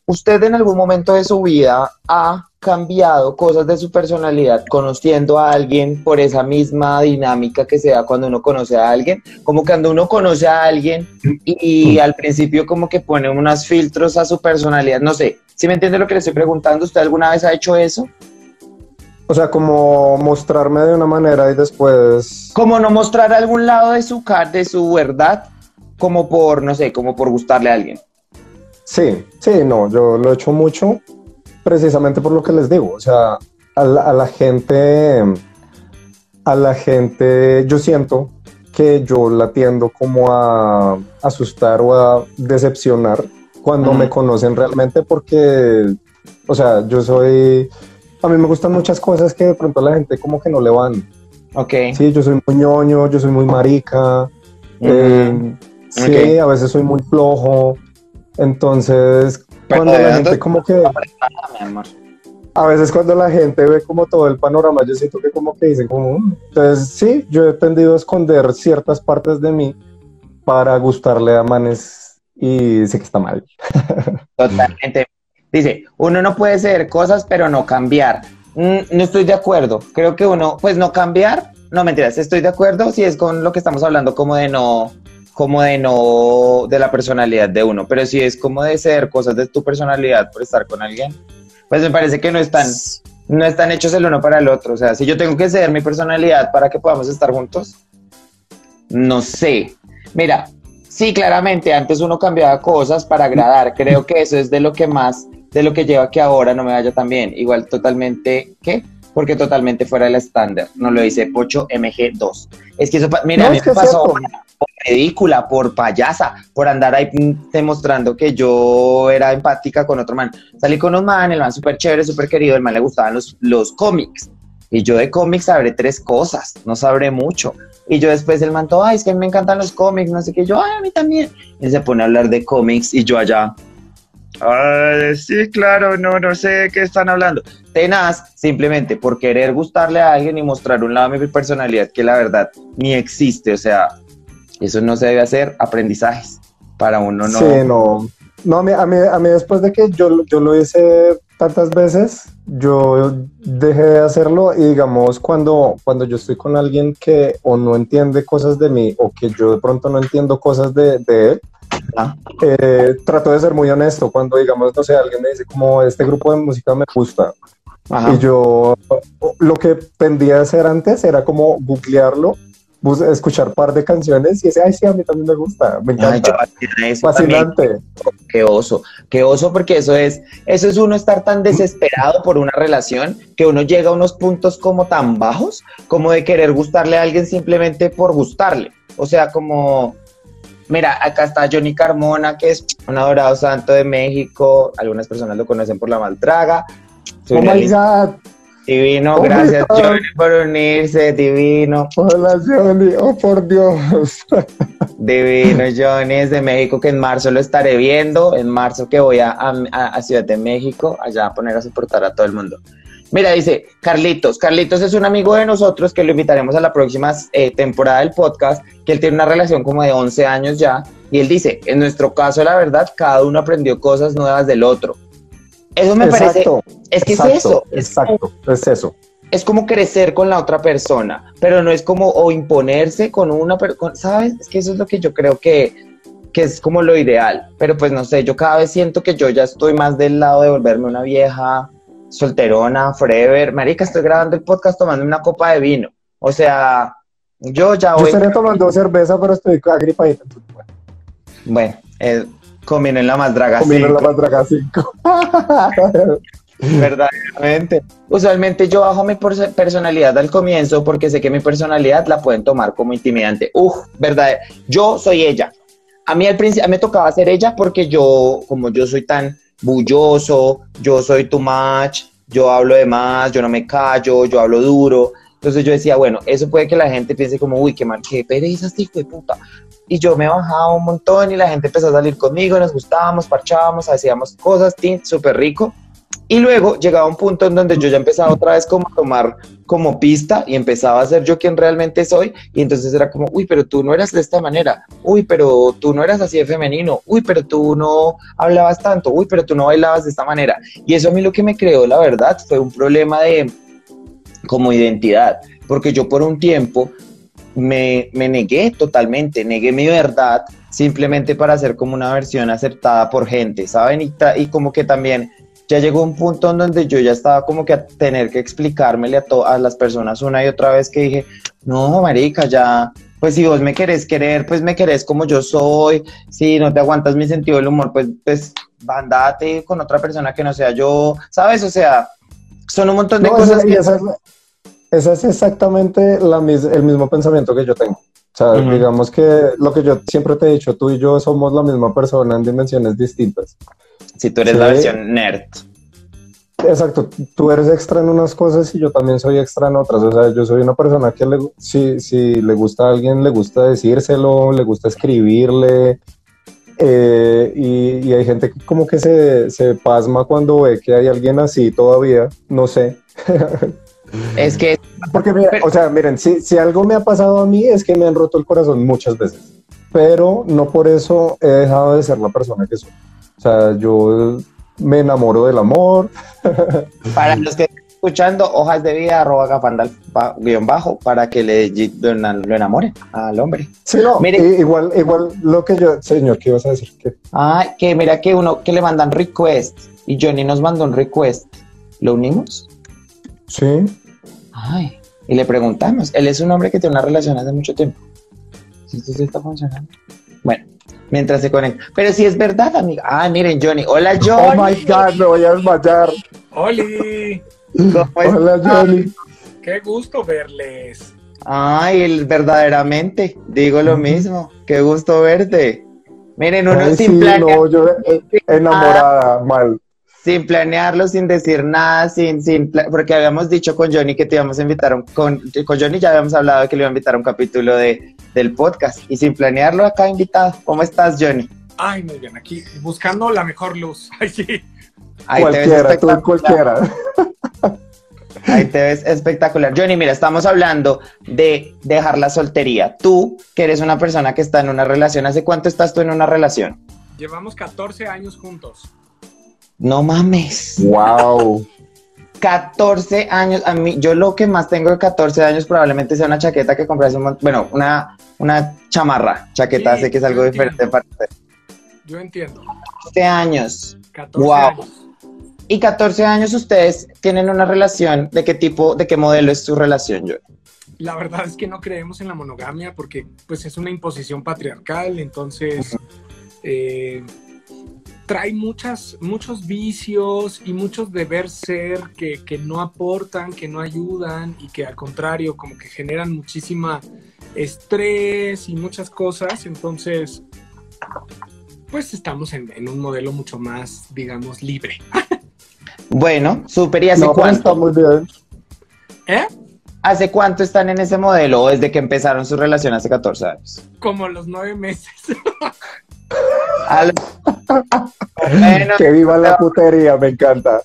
A: ¿Usted en algún momento de su vida ha cambiado cosas de su personalidad conociendo a alguien por esa misma dinámica que se da cuando uno conoce a alguien? Como cuando uno conoce a alguien y, al principio como que pone unos filtros a su personalidad. No sé, si me entiende lo que le estoy preguntando, ¿usted alguna vez ha hecho eso?
B: O sea, como mostrarme de una manera y después...
A: Como no mostrar algún lado de su, de su verdad, como por, no sé, como por gustarle a alguien.
B: Sí, sí, no, yo lo he hecho mucho precisamente por lo que les digo, o sea, a la, gente, a la gente, yo siento que yo la tiendo como a asustar o a decepcionar cuando me conocen realmente porque, o sea, yo soy, a mí me gustan muchas cosas que de pronto a la gente como que no le van.
A: Ok.
B: Sí, yo soy muy ñoño, yo soy muy marica, eh, sí, a veces soy muy flojo, entonces, cuando la gente como que... A veces cuando la gente ve como todo el panorama, yo siento que como que dicen como... Mm". Entonces, sí, yo he tendido a esconder ciertas partes de mí para gustarle a Manes y sé que está mal.
A: Totalmente. Dice, uno no puede ser cosas, pero no cambiar. Mm, no estoy de acuerdo. Creo que uno, pues no cambiar, no mentiras, estoy de acuerdo si es con lo que estamos hablando como de no como de no, de la personalidad de uno, pero si es como de ser cosas de tu personalidad por estar con alguien, pues me parece que no están, no están hechos el uno para el otro. O sea, si yo tengo que ser mi personalidad para que podamos estar juntos, no sé. Mira, sí, claramente, antes uno cambiaba cosas para agradar. Creo que eso es de lo que más, de lo que lleva que ahora no me vaya tan bien. Igual totalmente, ¿qué? Porque totalmente fuera del estándar. No lo dice Pocho MG2. Es que eso, mira, a mí me pasó por ridícula, por payasa, por andar ahí demostrando que yo era empática con otro man. Salí con un man, el man súper chévere, súper querido, el man le gustaban los, los cómics. Y yo de cómics sabré tres cosas, no sabré mucho. Y yo después el man, todo, ay, es que me encantan los cómics, no sé qué, yo, ay, a mí también. Y se pone a hablar de cómics y yo allá, Ay, sí, claro, no, no sé de qué están hablando. Tenaz, simplemente por querer gustarle a alguien y mostrar un lado de mi personalidad que la verdad ni existe. O sea, eso no se debe hacer, aprendizajes. Para uno no.
B: Sí, no. No, a mí, a mí, después de que yo, yo lo hice tantas veces, yo dejé de hacerlo y digamos cuando, cuando yo estoy con alguien que o no entiende cosas de mí o que yo de pronto no entiendo cosas de, de él, ah. eh, trato de ser muy honesto. Cuando digamos, no sé, alguien me dice como este grupo de música me gusta. Y yo lo que tendía a hacer antes era como googlearlo escuchar par de canciones y ese, ay, sí, a mí también me gusta, me encanta. Fascinante.
A: Qué oso, qué oso, porque eso es, eso es uno estar tan desesperado por una relación que uno llega a unos puntos como tan bajos, como de querer gustarle a alguien simplemente por gustarle. O sea, como, mira, acá está Johnny Carmona, que es un adorado santo de México, algunas personas lo conocen por la maltraga.
B: Oh my God.
A: Divino, gracias Johnny por unirse, divino.
B: Hola Johnny, oh por Dios.
A: Divino Johnny es de México, que en marzo lo estaré viendo, en marzo que voy a, a, Ciudad de México, allá a poner a soportar a todo el mundo. Mira, dice Carlitos, Carlitos es un amigo de nosotros que lo invitaremos a la próxima eh, temporada del podcast, que él tiene una relación como de 11 años ya, y él dice, en nuestro caso la verdad, cada uno aprendió cosas nuevas del otro eso me parece. Es que es eso.
B: Exacto, es, eso.
A: Es como crecer con la otra persona, pero no es como o imponerse con una persona, ¿sabes? Es que eso es lo que yo creo que, que es como lo ideal. Pero pues no sé, yo cada vez siento que yo ya estoy más del lado de volverme una vieja solterona, forever. Marica, estoy grabando el podcast tomando una copa de vino. O sea, yo ya voy.
B: Yo estaría tomando cerveza, pero estoy agripadita.
A: Bueno, bueno eh, Comiendo en la más draga
B: Comiendo en la más draga 5.
A: Verdaderamente. Usualmente yo bajo mi personalidad al comienzo porque sé que mi personalidad la pueden tomar como intimidante. Uf, verdad. Yo soy ella. A mí al principio me tocaba ser ella porque yo, como yo soy tan bulloso, yo soy too much, yo hablo de más, yo no me callo, yo hablo duro. Entonces yo decía, bueno, eso puede que la gente piense como, uy, qué mal, qué pereza este hijo de puta y yo me bajaba un montón y la gente empezó a salir conmigo, nos gustábamos, parchábamos, hacíamos cosas, súper rico. Y luego llegaba un punto en donde yo ya empezaba otra vez como a tomar como pista y empezaba a ser yo quien realmente soy. Y entonces era como, uy, pero tú no eras de esta manera. Uy, pero tú no eras así de femenino. Uy, pero tú no hablabas tanto. Uy, pero tú no bailabas de esta manera. Y eso a mí lo que me creó, la verdad, fue un problema de como identidad. Porque yo por un tiempo me, me negué totalmente, negué mi verdad simplemente para ser como una versión aceptada por gente, ¿saben? Y, y como que también ya llegó un punto en donde yo ya estaba como que a tener que explicármele a, a las personas una y otra vez que dije, no, marica, ya, pues si vos me querés querer, pues me querés como yo soy, si no te aguantas mi sentido del humor, pues, pues andate con otra persona que no sea yo, ¿sabes? O sea, son un montón de cosas que...
B: Ese es, exactamente la, el mismo pensamiento que yo tengo. O sea, digamos que lo que yo siempre te he dicho, tú y yo somos la misma persona en dimensiones distintas.
A: Si tú eres la versión nerd.
B: Exacto, tú eres extra en unas cosas y yo también soy extra en otras. O sea, yo soy una persona que le, si, si le gusta a alguien, le gusta decírselo, le gusta escribirle. Eh, y, y, hay gente que como que se, se pasma cuando ve que hay alguien así todavía, no sé.
A: Es que...
B: Porque, o sea, miren, si, si algo me ha pasado a mí es que me han roto el corazón muchas veces, pero no por eso he dejado de ser la persona que soy. O sea, yo me enamoro del amor.
A: Para los que están escuchando, hojas de vida, arroba gafandal, guion bajo, para que le, lo enamore al hombre.
B: Sí, no, igual, igual lo que yo, señor, ¿qué ibas a decir?
A: Ah, que mira que uno, que le mandan request, y Johnny nos mandó un request. ¿Lo unimos?
B: Sí.
A: Ay, y le preguntamos, él es un hombre que tiene una relación hace mucho tiempo. ¿Sí, sí, está funcionando? Bueno, mientras se conecta. Pero si es verdad, amiga. Ah, miren, Johnny. Hola, oh Johnny.
B: Oh my God, me voy a desmayar.
C: Oli.
B: Hola, Johnny.
C: Qué gusto verles.
A: Ay, verdaderamente, digo lo mismo. Qué gusto verte. Miren, uno sin sí, No,
B: yo eh, enamorada, mal
A: sin planearlo, sin decir nada, sin, sin, porque habíamos dicho con Johnny que te íbamos a invitar, con, con Johnny ya habíamos hablado de que le iba a invitar a un capítulo de, del podcast y sin planearlo acá invitado. ¿Cómo estás, Johnny?
C: Ay, muy bien, aquí buscando la mejor luz. Ay, sí.
B: Ahí cualquiera, tú cualquiera.
A: Ahí te ves espectacular. Johnny, mira, estamos hablando de dejar la soltería. Tú, que eres una persona que está en una relación, ¿hace cuánto estás tú en una relación?
C: Llevamos 14 años juntos.
A: No mames.
B: Wow.
A: 14 años, a mí, yo lo que más tengo de 14 años probablemente sea una chaqueta que compré hace un bueno, una, una chamarra, chaqueta, sé que es algo diferente para usted.
C: Yo entiendo.
A: 14 años.
C: 14 wow.
A: Y 14 años ustedes tienen una relación, ¿de qué tipo, de qué modelo es su relación, yo?
C: La verdad es que no creemos en la monogamia porque pues es una imposición patriarcal, entonces trae muchas, muchos vicios y muchos deber ser que, que, no aportan, que no ayudan y que al contrario como que generan muchísima estrés y muchas cosas. Entonces, pues estamos en, en un modelo mucho más, digamos, libre.
A: bueno, súper. ¿Y hace cuánto?
B: muy bien.
C: ¿Eh?
A: ¿Hace cuánto están en ese modelo o desde que empezaron su relación hace 14 años?
C: Como los nueve meses.
B: que viva la putería, me encanta.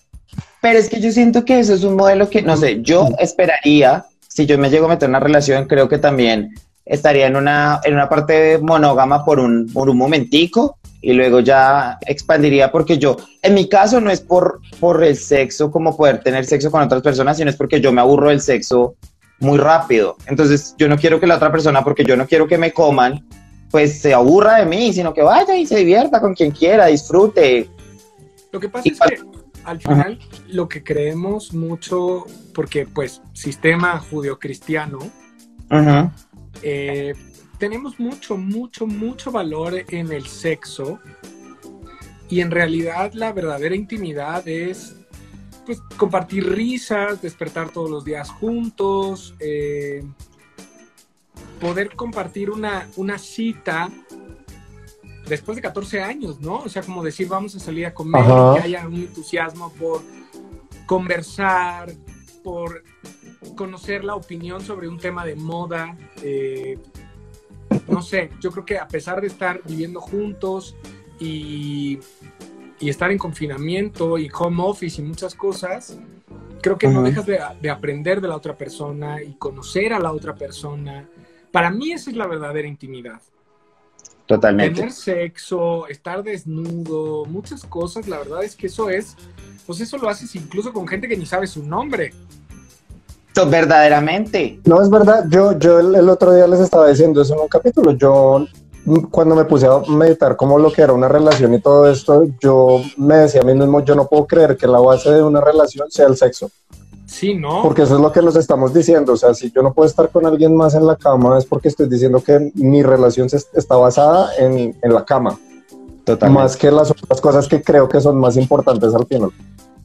A: Pero es que yo siento que eso es un modelo que, no sé, yo esperaría, si yo me llego a meter en una relación, creo que también estaría en una, en una parte monógama por un, por un momentico y luego ya expandiría porque yo, en mi caso no es por, por el sexo, como poder tener sexo con otras personas, sino es porque yo me aburro del sexo muy rápido. Entonces yo no quiero que la otra persona, porque yo no quiero que me coman, pues se aburra de mí, sino que vaya y se divierta con quien quiera, disfrute.
C: Lo que pasa es que al final lo que creemos mucho, porque pues sistema judio-cristiano, eh, tenemos mucho, mucho, mucho valor en el sexo y en realidad la verdadera intimidad es pues compartir risas, despertar todos los días juntos, eh, poder compartir una, una cita después de 14 años, ¿no? O sea, como decir, vamos a salir a comer, que haya un entusiasmo por conversar, por conocer la opinión sobre un tema de moda. Eh, no sé, yo creo que a pesar de estar viviendo juntos y, y estar en confinamiento y home office y muchas cosas, creo que no dejas de, de aprender de la otra persona y conocer a la otra persona. Para mí esa es la verdadera intimidad.
A: Totalmente.
C: Tener sexo, estar desnudo, muchas cosas, la verdad es que eso es, pues eso lo haces incluso con gente que ni sabe su nombre.
A: Verdaderamente.
B: No, es verdad, yo, yo el, el otro día les estaba diciendo eso en un capítulo, yo mm, cuando me puse a meditar como lo que era una relación y todo esto, yo me decía a mí mismo, yo no puedo creer que la base de una relación sea el sexo,
C: Sí, ¿no?
B: porque eso es lo que nos estamos diciendo, o sea, si yo no puedo estar con alguien más en la cama es porque estoy diciendo que mi relación se- está basada en, en la cama,
A: Totalmente.
B: más que las otras cosas que creo que son más importantes al final.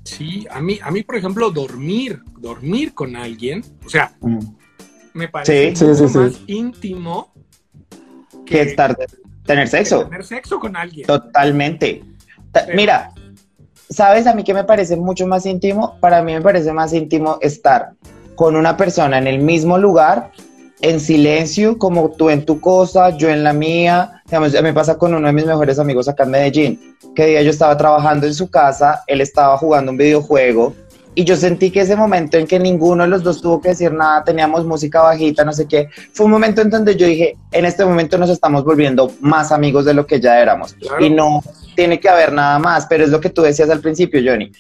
C: Sí, a mí, a mí, por ejemplo, dormir, dormir con alguien, o sea,
A: Ujú.
C: me parece
B: Sí, sí, sí.
C: más íntimo
A: Que estar, tener
C: que
A: sexo.
C: tener sexo con alguien.
A: Totalmente.
C: Pero-
A: Mira, ¿sabes a mí que me parece mucho más íntimo? Para mí me parece más íntimo estar con una persona en el mismo lugar, en silencio, como tú en tu cosa, yo en la mía. Digamos, me pasa con uno de mis mejores amigos acá en Medellín, que día yo estaba trabajando en su casa, él estaba jugando un videojuego. Y yo sentí que ese momento en que ninguno de los dos tuvo que decir nada, teníamos música bajita, no sé qué, fue un momento en donde yo dije, en este momento nos estamos volviendo más amigos de lo que ya éramos.
C: Claro.
A: Y no tiene que haber nada más, pero es lo que tú decías al principio, Johnny.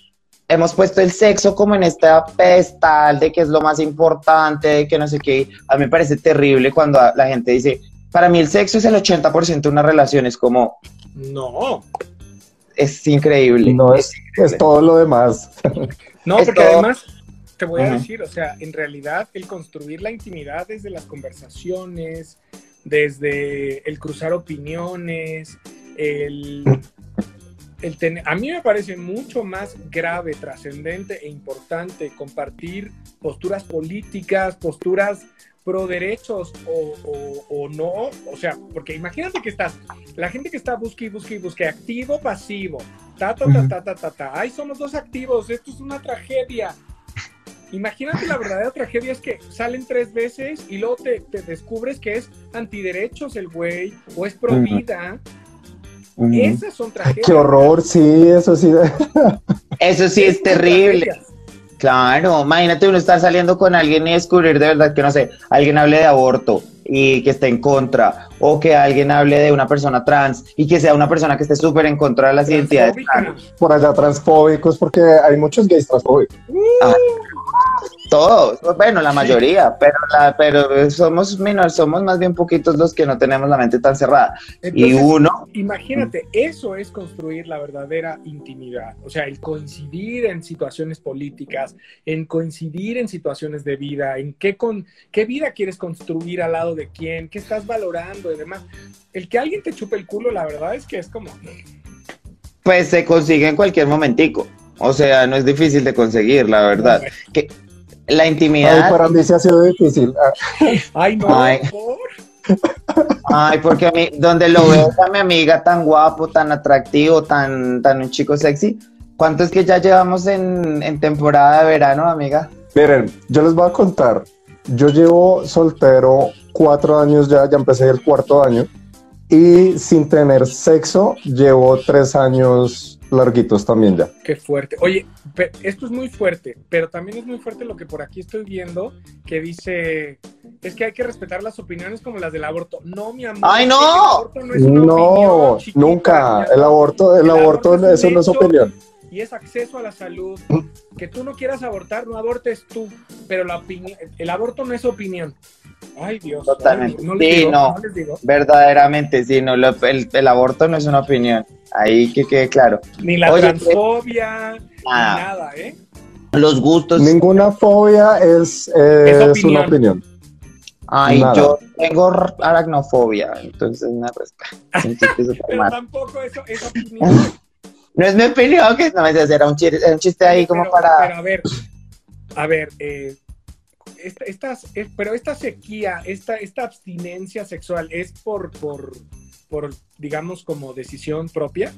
A: Hemos puesto el sexo como en esta pedestal de que es lo más importante, de que no sé qué. A mí me parece terrible cuando la gente dice, para mí el sexo es el 80% de una relación, es como,
C: No,
A: es increíble.
B: No es, es todo lo demás.
C: no, porque además te voy a decir, o sea, en realidad el construir la intimidad desde las conversaciones, desde el cruzar opiniones, el, el tener, a mí me parece mucho más grave, trascendente e importante compartir posturas políticas, posturas pro derechos o, o- o no, o sea, porque imagínate que estás, la gente que está busque y busque y busque, activo, pasivo, ta, ta, ta, ta, ta, ta, ta, ay, somos dos activos, esto es una tragedia. Imagínate la verdadera tragedia es que salen tres veces y luego te, te descubres que es antiderechos el güey o es pro vida. Esas son tragedias.
B: Qué horror, sí, eso sí.
A: Eso sí es terrible.
C: tragedias.
A: Claro, imagínate uno estar saliendo con alguien y descubrir de verdad que, no sé, alguien hable de aborto y que esté en contra, o que alguien hable de una persona trans y que sea una persona que esté súper en contra de las identidades trans.
B: Por allá transfóbicos, porque hay muchos gays transfóbicos.
A: Todos, bueno, la mayoría, pero, la, pero somos menor, somos más bien poquitos los que no tenemos la mente tan cerrada. y uno,
C: Imagínate, eso es construir la verdadera intimidad. O sea, el coincidir en situaciones políticas, en coincidir en situaciones de vida, en qué, con, qué vida quieres construir al lado de quién, qué estás valorando y demás. El que alguien te chupe el culo, la verdad es que es como,
A: pues se consigue en cualquier momentico. O sea, no es difícil de conseguir, la verdad. Que la
B: Ay,
A: intimidad,
B: para mí sí ha sido difícil.
C: Ay, no,
A: Ay.
C: por.
A: ay, porque a mí, donde lo veo a mi amiga tan guapo, tan atractivo, tan, tan un chico sexy, ¿cuánto es que ya llevamos en, en temporada de verano, amiga?
B: Miren, yo les voy a contar. Yo llevo soltero cuatro años ya, ya empecé el cuarto año. Y sin tener sexo, llevo tres años larguitos también ya.
C: Qué fuerte. Oye, esto es muy fuerte, pero también es muy fuerte lo que por aquí estoy viendo, que dice, es que hay que respetar las opiniones como las del aborto. No, mi amor.
A: ¡Ay, no!
C: El aborto no es una
B: No,
C: opinión, chiquita,
B: nunca. El aborto, el
C: El
B: aborto,
C: aborto es un
B: eso no es
C: hecho.
B: opinión.
C: Y es acceso a la salud. Que tú no quieras abortar, no abortes tú, pero la el aborto no es opinión. Ay, Dios.
A: Totalmente.
C: No, les
A: Sí,
C: digo,
A: no.
C: no les digo.
A: Verdaderamente, sí, no, lo- el, el aborto no es una opinión. Ahí que quede claro.
C: Ni la
A: Oye,
C: transfobia, ni
A: Nada.
C: nada, ¿eh?
A: Los gustos.
B: Ninguna fobia es, eh,
C: Es
B: es una
C: opinión.
A: Ay,
B: Nada.
A: yo tengo aracnofobia, entonces chiste súper
C: Pero tampoco eso es opinión.
A: No es mi opinión, que no me era un chiste, era un chiste ahí como
C: pero,
A: para.
C: pero a ver, a ver, eh, esta, estas, eh, pero esta sequía, esta, esta abstinencia sexual es por, por, por, digamos, como decisión propia.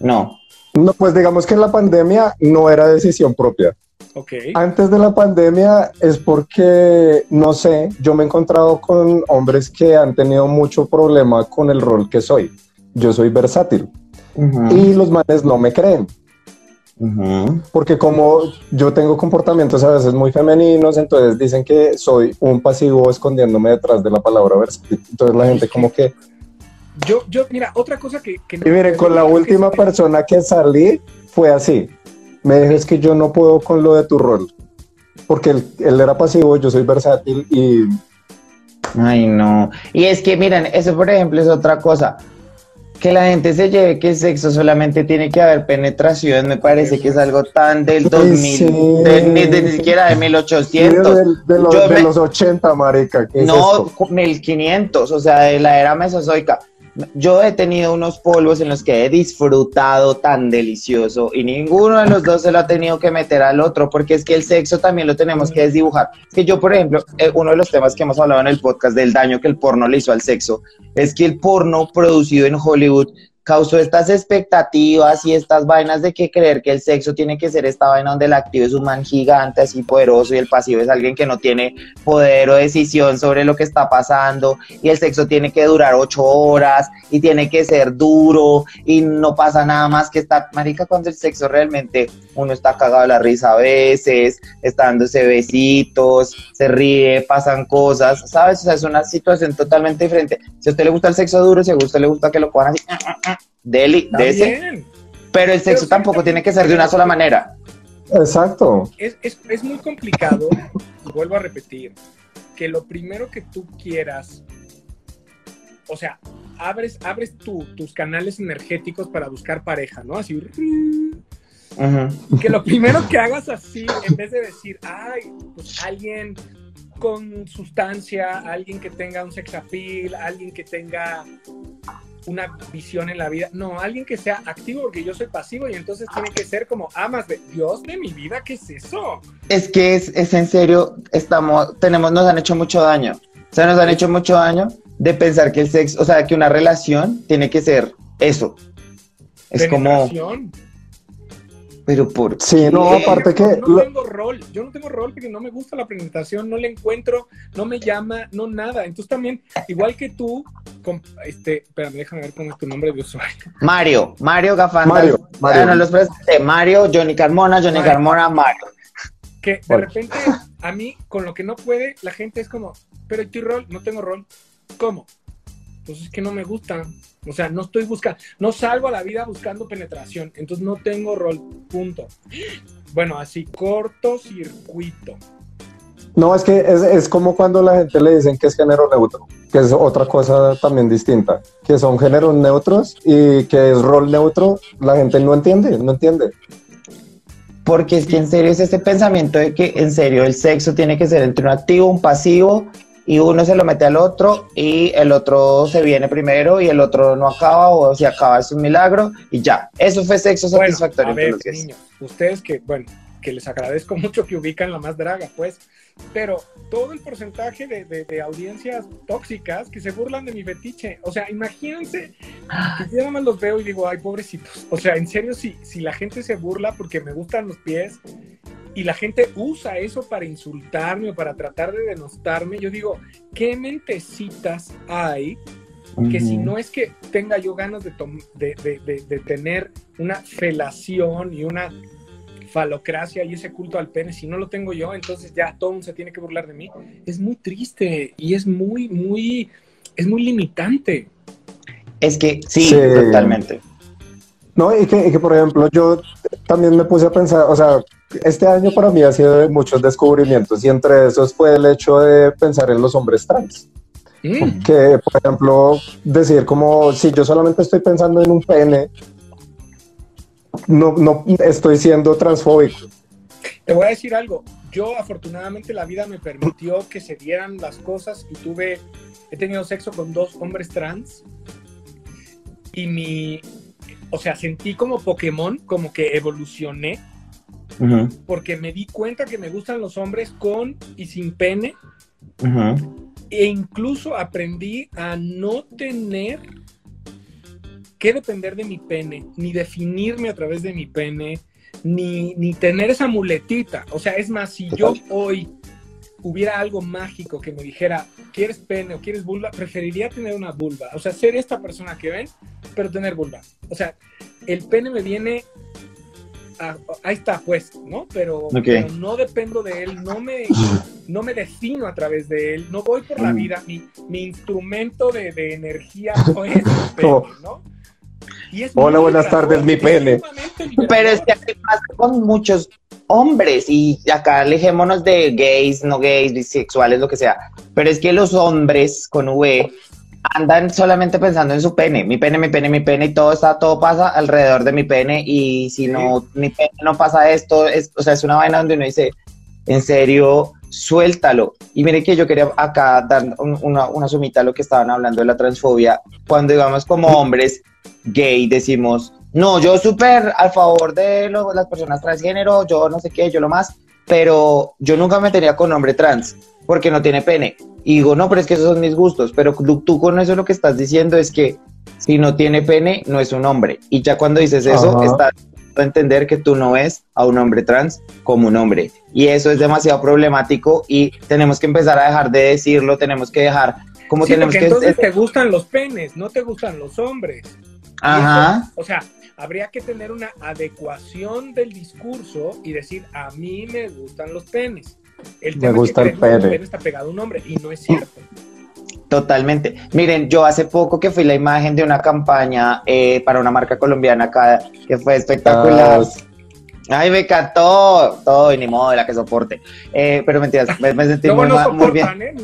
A: No.
B: No, pues digamos que en la pandemia no era decisión propia.
C: Ok.
B: Antes de la pandemia es porque, no sé, yo me he encontrado con hombres que han tenido mucho problema con el rol que soy. Yo soy versátil.
A: Ujú,
B: y los manes no me creen. Porque como yo tengo comportamientos a veces muy femeninos, entonces dicen que soy un pasivo escondiéndome detrás de la palabra versátil. Entonces la gente como que...
C: Yo, yo, mira, otra cosa que... que no-
B: Y mire, con la última persona que salí fue así. Me dijo, es que yo no puedo con lo de tu rol. Porque él, él era pasivo, yo soy versátil y...
A: Ay, no. Y es que, miren, eso por ejemplo es otra cosa. Que la gente se lleve que el sexo solamente tiene que haber penetración, me parece que es algo tan del 2000,
B: sí.
A: de- ni, de- ni siquiera de
B: de,
A: 1800.
B: de los, de
A: me-
B: los 80, marica. ¿qué es
A: No,
B: esto?
A: 1500, o sea, de la era mesozoica. Yo he tenido unos polvos en los que he disfrutado tan delicioso y ninguno de los dos se lo ha tenido que meter al otro, porque es que el sexo también lo tenemos que desdibujar. Es que yo, por ejemplo, eh, uno de los temas que hemos hablado en el podcast del daño que el porno le hizo al sexo, es que el porno producido en Hollywood causó estas expectativas y estas vainas de que creer que el sexo tiene que ser esta vaina donde el activo es un man gigante así poderoso y el pasivo es alguien que no tiene poder o decisión sobre lo que está pasando y el sexo tiene que durar ocho horas y tiene que ser duro y no pasa nada más que estar, marica, cuando el sexo realmente uno está cagado de la risa a veces, está dándose besitos, se ríe, pasan cosas, ¿sabes? O sea, es una situación totalmente diferente. Si a usted le gusta el sexo duro, si a usted le gusta que lo cojan así, deli, dese,
C: bien.
A: pero el sexo
C: Pero
A: tampoco tiene que ser de una sola manera.
B: Exacto.
C: es, es, es muy complicado, y vuelvo a repetir, que lo primero que tú quieras, o sea, abres, abres tu- tus canales energéticos para buscar pareja, ¿no? Así, que lo primero que hagas así, en vez de decir, ay, pues alguien con sustancia, alguien que tenga un sex appeal, alguien que tenga una visión en la vida, no, alguien que sea activo porque yo soy pasivo y entonces tiene que ser como amas de Dios de mi vida, ¿qué es eso?
A: Es que es, es en serio, estamos, tenemos, nos han hecho mucho daño. O sea, nos han hecho mucho daño de pensar que el sexo, o sea, que una relación tiene que ser eso. Es como. Pero por
B: Sí, no,
A: qué?
B: aparte que...
C: no
B: lo-
C: tengo rol, yo no tengo rol porque no me gusta la presentación, no le encuentro, no me llama, no nada. Entonces también, igual que tú, con, este, espérame, déjame ver cómo es tu nombre de usuario.
A: Mario, Mario Gafandas.
B: Mario, Mario.
A: Ah, no los presenté. Mario, Johnny Carmona, Johnny
C: Mario.
A: Carmona, Mario.
C: Que de repente a mí, con lo que no puede, la gente es como, pero ¿y tu rol? No tengo rol. ¿Cómo? Pues es que no me gusta. O sea, no estoy buscando, no salgo a la vida buscando penetración, entonces no tengo rol, punto. Bueno, así, cortocircuito.
B: No, es que es, es como cuando la gente le dicen que es género neutro, que es otra cosa también distinta, que son géneros neutros y que es rol neutro, la gente no entiende, no entiende.
A: Porque es que en serio es ese pensamiento de que en serio el sexo tiene que ser entre un activo, un pasivo, y uno se lo mete al otro y el otro se viene primero y el otro no acaba o si acaba es un milagro y ya. Eso fue sexo
C: Bueno,
A: satisfactorio.
C: a ver, ustedes que, bueno, que les agradezco mucho que ubican la más draga, pues, pero todo el porcentaje de, de- de audiencias tóxicas que se burlan de mi fetiche, o sea, imagínense que yo nada más los veo y digo, ay, pobrecitos, o sea, en serio, si, si la gente se burla porque me gustan los pies y la gente usa eso para insultarme o para tratar de denostarme, yo digo, ¿qué mentecitas hay que si no es que tenga yo ganas de, de- de- de tener una felación y una falocracia y ese culto al pene, si no lo tengo yo, entonces ya todo mundo se tiene que burlar de mí. Es muy triste y es muy, muy, es muy limitante.
A: Es que sí,
B: Sí.
A: totalmente.
B: No, y que, y que, por ejemplo yo también me puse a pensar, o sea, este año para mí ha sido de muchos descubrimientos y entre esos fue el hecho de pensar en los hombres trans.
C: Mm,
B: Que, por ejemplo, decir como si yo solamente estoy pensando en un pene, no, no estoy siendo transfóbico.
C: Te voy a decir algo. Yo afortunadamente la vida me permitió que se dieran las cosas y tuve, he tenido sexo con dos hombres trans y mi, o sea, sentí como Pokémon, como que evolucioné porque me di cuenta que me gustan los hombres con y sin pene
A: ujú.
C: e incluso aprendí a no tener que depender de mi pene, ni definirme a través de mi pene, ni, ni tener esa muletita. O sea, es más, si yo hoy hubiera algo mágico que me dijera, ¿quieres pene o quieres vulva? Preferiría tener una vulva. O sea, ser esta persona que ven, pero tener vulva. O sea, el pene me viene... ahí está, pues, ¿no? Pero, no dependo de él, no me, no me defino a través de él, no voy por la mm. vida, mi, mi instrumento de, de, energía no es el pene, ¿no?
B: Hola, buenas tardes, mi pene.
A: Pero es que pasa con muchos hombres y acá alejémonos de gays, no gays, bisexuales, lo que sea. Pero es que los hombres con V andan solamente pensando en su pene, mi pene, mi pene, mi pene y todo está, todo pasa alrededor de mi pene y si no, mi pene no pasa esto, es, o sea, es una vaina donde uno dice, en serio, suéltalo. Y mire que yo quería acá dar una, una sumita a lo que estaban hablando de la transfobia. Cuando digamos como hombres gay decimos, no, yo súper al favor de las personas transgénero, yo no sé qué, yo lo más, pero yo nunca me tenía con hombre trans porque no tiene pene. Y digo, no, pero es que esos son mis gustos. Pero tú, con eso lo que estás diciendo es que si no tiene pene, no es un hombre. Y ya cuando dices eso, estás a entender que tú no ves a un hombre trans como un hombre. Y eso es demasiado problemático y tenemos que empezar a dejar de decirlo, tenemos que dejar como tenemos que...
C: Entonces te gustan los penes, no te gustan los hombres.
A: Ajá.
C: o sea, habría que tener una adecuación del discurso y decir, a mí me gustan los penes.
B: El me gusta el pene.
C: está pegado a un hombre y no es cierto.
A: Totalmente. Miren, yo hace poco que fui la imagen de una campaña eh, para una marca colombiana acá, que fue espectacular. Ah. Ay, me encantó todo y ni modo de la que soporte. Eh, pero mentiras, me, sentí muy, muy, bien. ¿eh?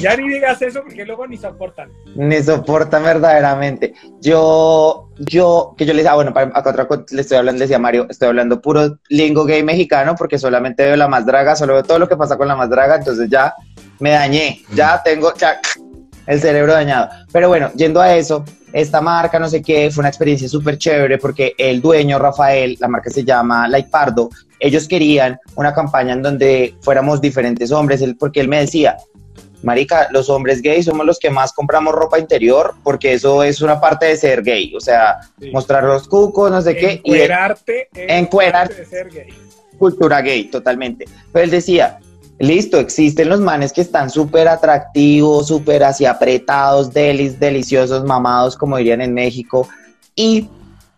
C: ya ni digas eso porque luego ni soportan.
A: Ni soportan verdaderamente. Yo, yo, que yo les decía, ah, bueno, para, acá otra le estoy hablando, decía Mario, estoy hablando puro lingo gay mexicano porque solamente veo la más draga, solo veo todo lo que pasa con la más draga, entonces ya me dañé, ya tengo ya, el cerebro dañado. Pero bueno, yendo a eso, esta marca, no sé qué, fue una experiencia súper chévere porque el dueño, Rafael, la marca se llama Like Pardo, ellos querían una campaña en donde fuéramos diferentes hombres, porque él me decía, Marica, los hombres gays somos los que más compramos ropa interior porque eso es una parte de ser gay, o sea, mostrar los cucos, no sé qué.
C: Encuerarte.
A: Y encuerarte. De ser gay. Cultura gay, totalmente. Pero él decía, Listo, existen los manes que están súper atractivos, súper así apretados, delis, deliciosos, mamados, como dirían en México. Y,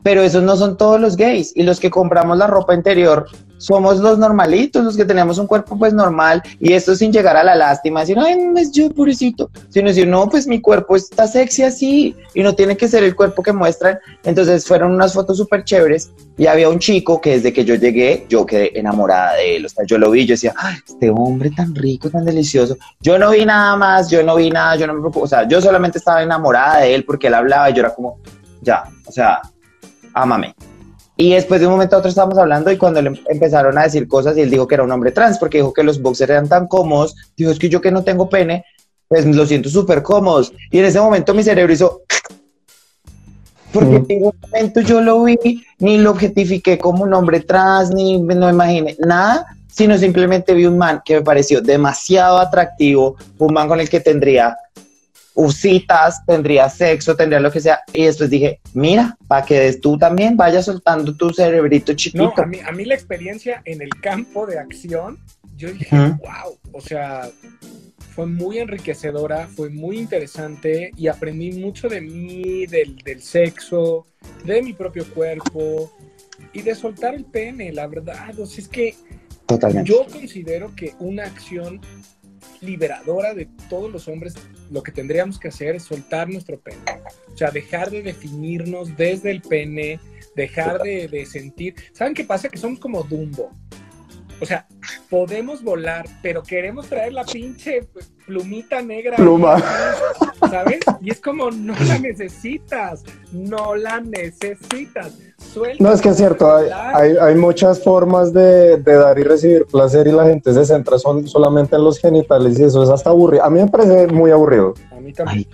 A: pero esos no son todos los gays. Y los que compramos la ropa interior somos los normalitos, los que tenemos un cuerpo pues normal, y esto sin llegar a la lástima, decir, ay, no es yo, pobrecito, sino decir, no, pues mi cuerpo está sexy así, y no tiene que ser el cuerpo que muestran. Entonces fueron unas fotos súper chéveres, y había un chico que desde que yo llegué, yo quedé enamorada de él, o sea, yo lo vi, yo decía, ay, este hombre tan rico, tan delicioso. Yo no vi nada más, yo no vi nada, yo no me o sea, yo solamente estaba enamorada de él porque él hablaba y yo era como, ya, o sea, ámame. Y después de un momento a otro estábamos hablando y cuando le empezaron a decir cosas y él dijo que era un hombre trans porque dijo que los boxers eran tan cómodos, dijo es que yo que no tengo pene, pues lo siento súper cómodos. Y en ese momento mi cerebro hizo... Porque en ningún momento yo lo vi, ni lo objetifiqué como un hombre trans, ni no imaginé nada, sino simplemente vi un man que me pareció demasiado atractivo, un man con el que tendría citas, tendría sexo, tendría lo que sea. Y después dije, mira, para que tú también vayas soltando tu cerebrito chiquito.
C: No, a, mí, a mí la experiencia en el campo de acción, yo dije, wow, o sea, fue muy enriquecedora, fue muy interesante y aprendí mucho de mí, del, del sexo, de mi propio cuerpo y de soltar el pene, la verdad. O sea, es que
A: Totalmente.
C: yo considero que una acción liberadora de todos los hombres, lo que tendríamos que hacer es soltar nuestro pene. O sea, dejar de definirnos desde el pene, dejar de, de sentir. ¿Saben qué pasa? Que somos como Dumbo. O sea, podemos volar, pero queremos traer la pinche plumita negra.
B: Pluma.
C: ¿Sabes? Y es como, no la necesitas, no la necesitas. Suelta
B: no, es que es cierto, hay, hay, muchas formas de, de, dar y recibir placer y la gente se centra son, solamente en los genitales y eso es hasta aburrido. A mí me parece muy aburrido.
C: A mí también.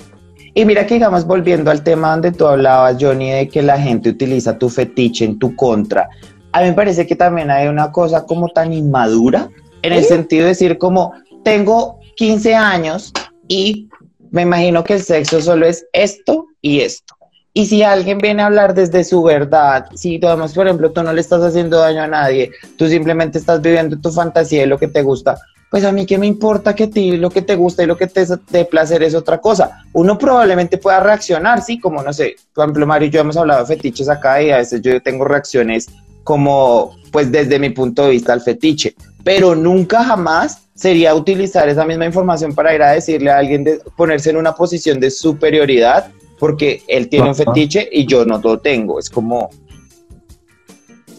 A: Y mira que, digamos, volviendo al tema donde tú hablabas, Johnny, de que la gente utiliza tu fetiche en tu contra a mí me parece que también hay una cosa como tan inmadura, en el sentido de decir como, tengo 15 años y me imagino que el sexo solo es esto y esto. Y si alguien viene a hablar desde su verdad, si además, por ejemplo, tú no le estás haciendo daño a nadie, tú simplemente estás viviendo tu fantasía y lo que te gusta, pues a mí qué me importa que a ti lo que te gusta y lo que te dé placer es otra cosa. Uno probablemente pueda reaccionar, sí, como no sé, por ejemplo, Mario y yo hemos hablado de fetiches acá y a veces yo tengo reacciones como, pues desde mi punto de vista al fetiche, pero nunca jamás sería utilizar esa misma información para ir a decirle a alguien de ponerse en una posición de superioridad porque él tiene un fetiche y yo no lo tengo. Es como,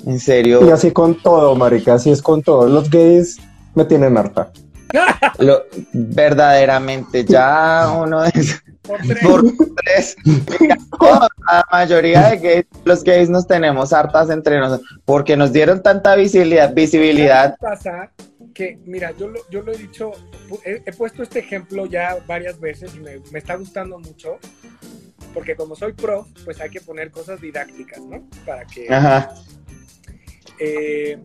A: en serio.
B: Y así con todo, marica, así es con todos Los gays me tienen harta.
A: Lo, verdaderamente, ya uno es por tres. La mayoría de gays, los gays nos tenemos hartas entre nosotros porque nos dieron tanta visibilidad. visibilidad.
C: pasa? Que, mira, yo lo, yo lo he dicho, he, puesto este ejemplo ya varias veces y me, me está gustando mucho porque como soy pro, pues hay que poner cosas didácticas, ¿no? Para que... Ajá. Eh,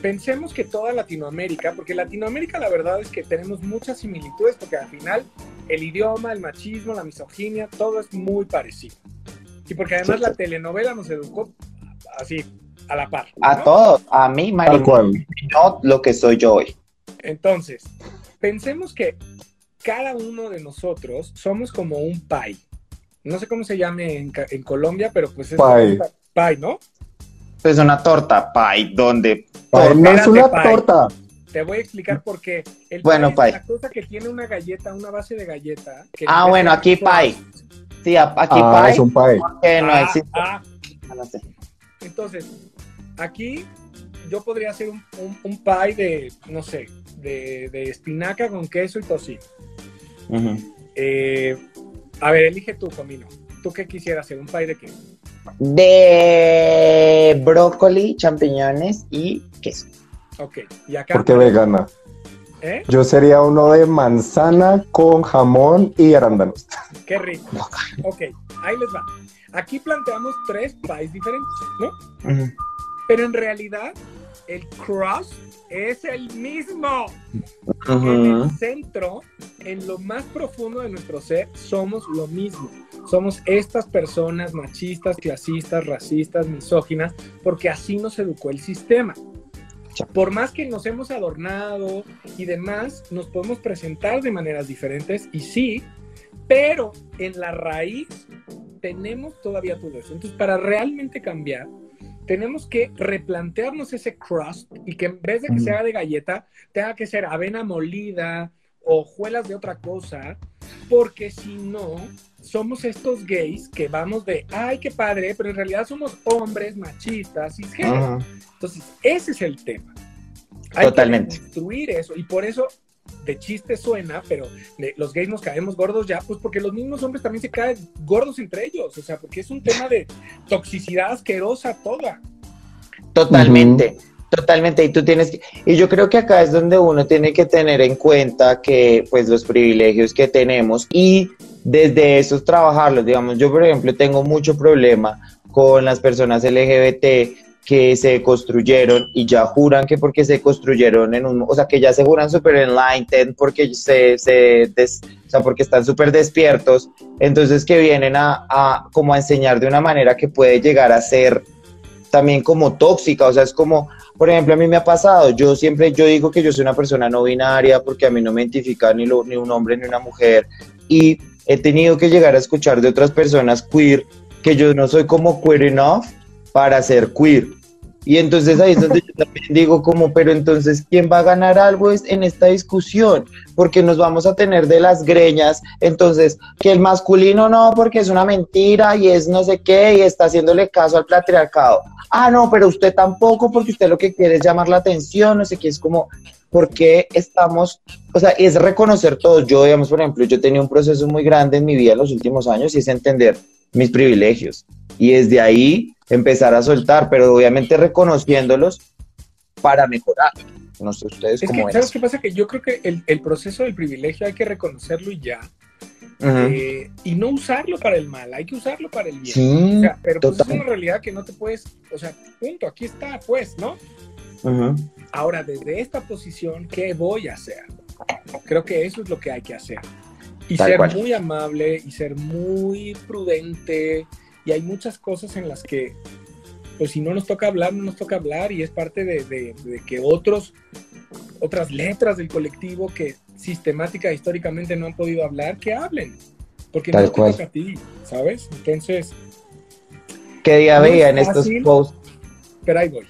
C: pensemos que toda Latinoamérica, porque Latinoamérica la verdad es que tenemos muchas similitudes, porque al final el idioma, el machismo, la misoginia, todo es muy parecido. Y porque además la telenovela nos educó así, a la par.
A: A todos, a mí, María, no lo que soy yo hoy.
C: Entonces, pensemos que cada uno de nosotros somos como un pie. No sé cómo se llame en, Colombia, pero pues es
B: pie.
C: pie, ¿no?
A: Es una torta pie, donde
B: no es una torta.
C: Te voy a explicar por qué. El
A: bueno, pie.
C: Es la cosa que tiene una galleta, una base de galleta.
A: ah, bueno, aquí pie. Sí, aquí
B: ah,
A: pie.
B: Es un pie.
A: no
C: ah, existe. Ah. Entonces, aquí yo podría hacer un, un, pie de, no sé, de, de, espinaca con queso y tocino. eh, a ver, elige tú, Comino. ¿Tú qué quisieras hacer? ¿Un pie de qué?
A: De brócoli, champiñones y queso.
C: Ok, y acá.
B: Porque vegana. ¿Eh? Yo sería uno de manzana con jamón y arándanos.
C: Qué rico. Ok, ahí les va. Aquí planteamos tres pies diferentes, ¿no? Pero en realidad, el crust es el mismo. En el centro, en lo más profundo de nuestro ser, somos lo mismo. Somos estas personas machistas, clasistas, racistas, misóginas, porque así nos educó el sistema. Por más que nos hemos adornado y demás, nos podemos presentar de maneras diferentes y sí, pero en la raíz tenemos todavía todo eso. Entonces, para realmente cambiar, tenemos que replantearnos ese crust y que en vez de que sea de galleta, tenga que ser avena molida o hojuelas de otra cosa, porque si no, somos estos gays que vamos de, ay, qué padre, pero en realidad somos hombres machistas y Entonces, ese es el tema. Hay
A: Totalmente.
C: que construir eso y por eso de chiste suena, pero los gays nos caemos gordos ya, pues porque los mismos hombres también se caen gordos entre ellos, o sea, porque es un tema de toxicidad asquerosa toda.
A: Totalmente. Totalmente, y tú tienes que, y yo creo que acá es donde uno tiene que tener en cuenta que pues los privilegios que tenemos y desde esos trabajarlos, digamos, yo por ejemplo tengo mucho problema con las personas LGBT que se construyeron y ya juran que porque se construyeron en un, o sea, que ya se juran súper enlightened porque se, se o sea, porque están súper despiertos, entonces que vienen a, a, como a enseñar de una manera que puede llegar a ser también como tóxica, o sea, es como, por ejemplo, a mí me ha pasado, yo siempre, yo digo que yo soy una persona no binaria porque a mí no me identifica ni, lo, ni un hombre ni una mujer y he tenido que llegar a escuchar de otras personas queer que yo no soy como queer enough para ser queer. Y entonces ahí es donde yo también digo como, pero entonces, ¿quién va a ganar algo es en esta discusión? Porque nos vamos a tener de las greñas, entonces, que el masculino no, porque es una mentira y es no sé qué, y está haciéndole caso al patriarcado. Ah, no, pero usted tampoco, porque usted lo que quiere es llamar la atención, no sé qué, es como, ¿por qué estamos, o sea, es reconocer todo. Yo, digamos, por ejemplo, yo tenía un proceso muy grande en mi vida en los últimos años y es entender mis privilegios. Y desde ahí empezar a soltar, pero obviamente reconociéndolos para mejorar. No sé ustedes
C: es
A: cómo
C: que, ¿Sabes qué pasa? Que yo creo que el, proceso del privilegio hay que reconocerlo y ya. Eh, y no usarlo para el mal, hay que usarlo para el bien.
A: Sí,
C: pero pues es una realidad que no te puedes, o sea, punto, aquí está, pues, ¿no? Ahora, desde esta posición, ¿qué voy a hacer? Creo que eso es lo que hay que hacer. Y ser muy amable y ser muy prudente y hay muchas cosas en las que, pues si no nos toca hablar, no nos toca hablar y es parte de, que otros otras letras del colectivo que sistemática históricamente no han podido hablar, que hablen. Porque
A: Tal
C: no te
A: cual.
C: toca a ti, ¿sabes? Entonces,
A: ¿Qué día
C: No es
A: veían estos posts?
C: pero ahí voy.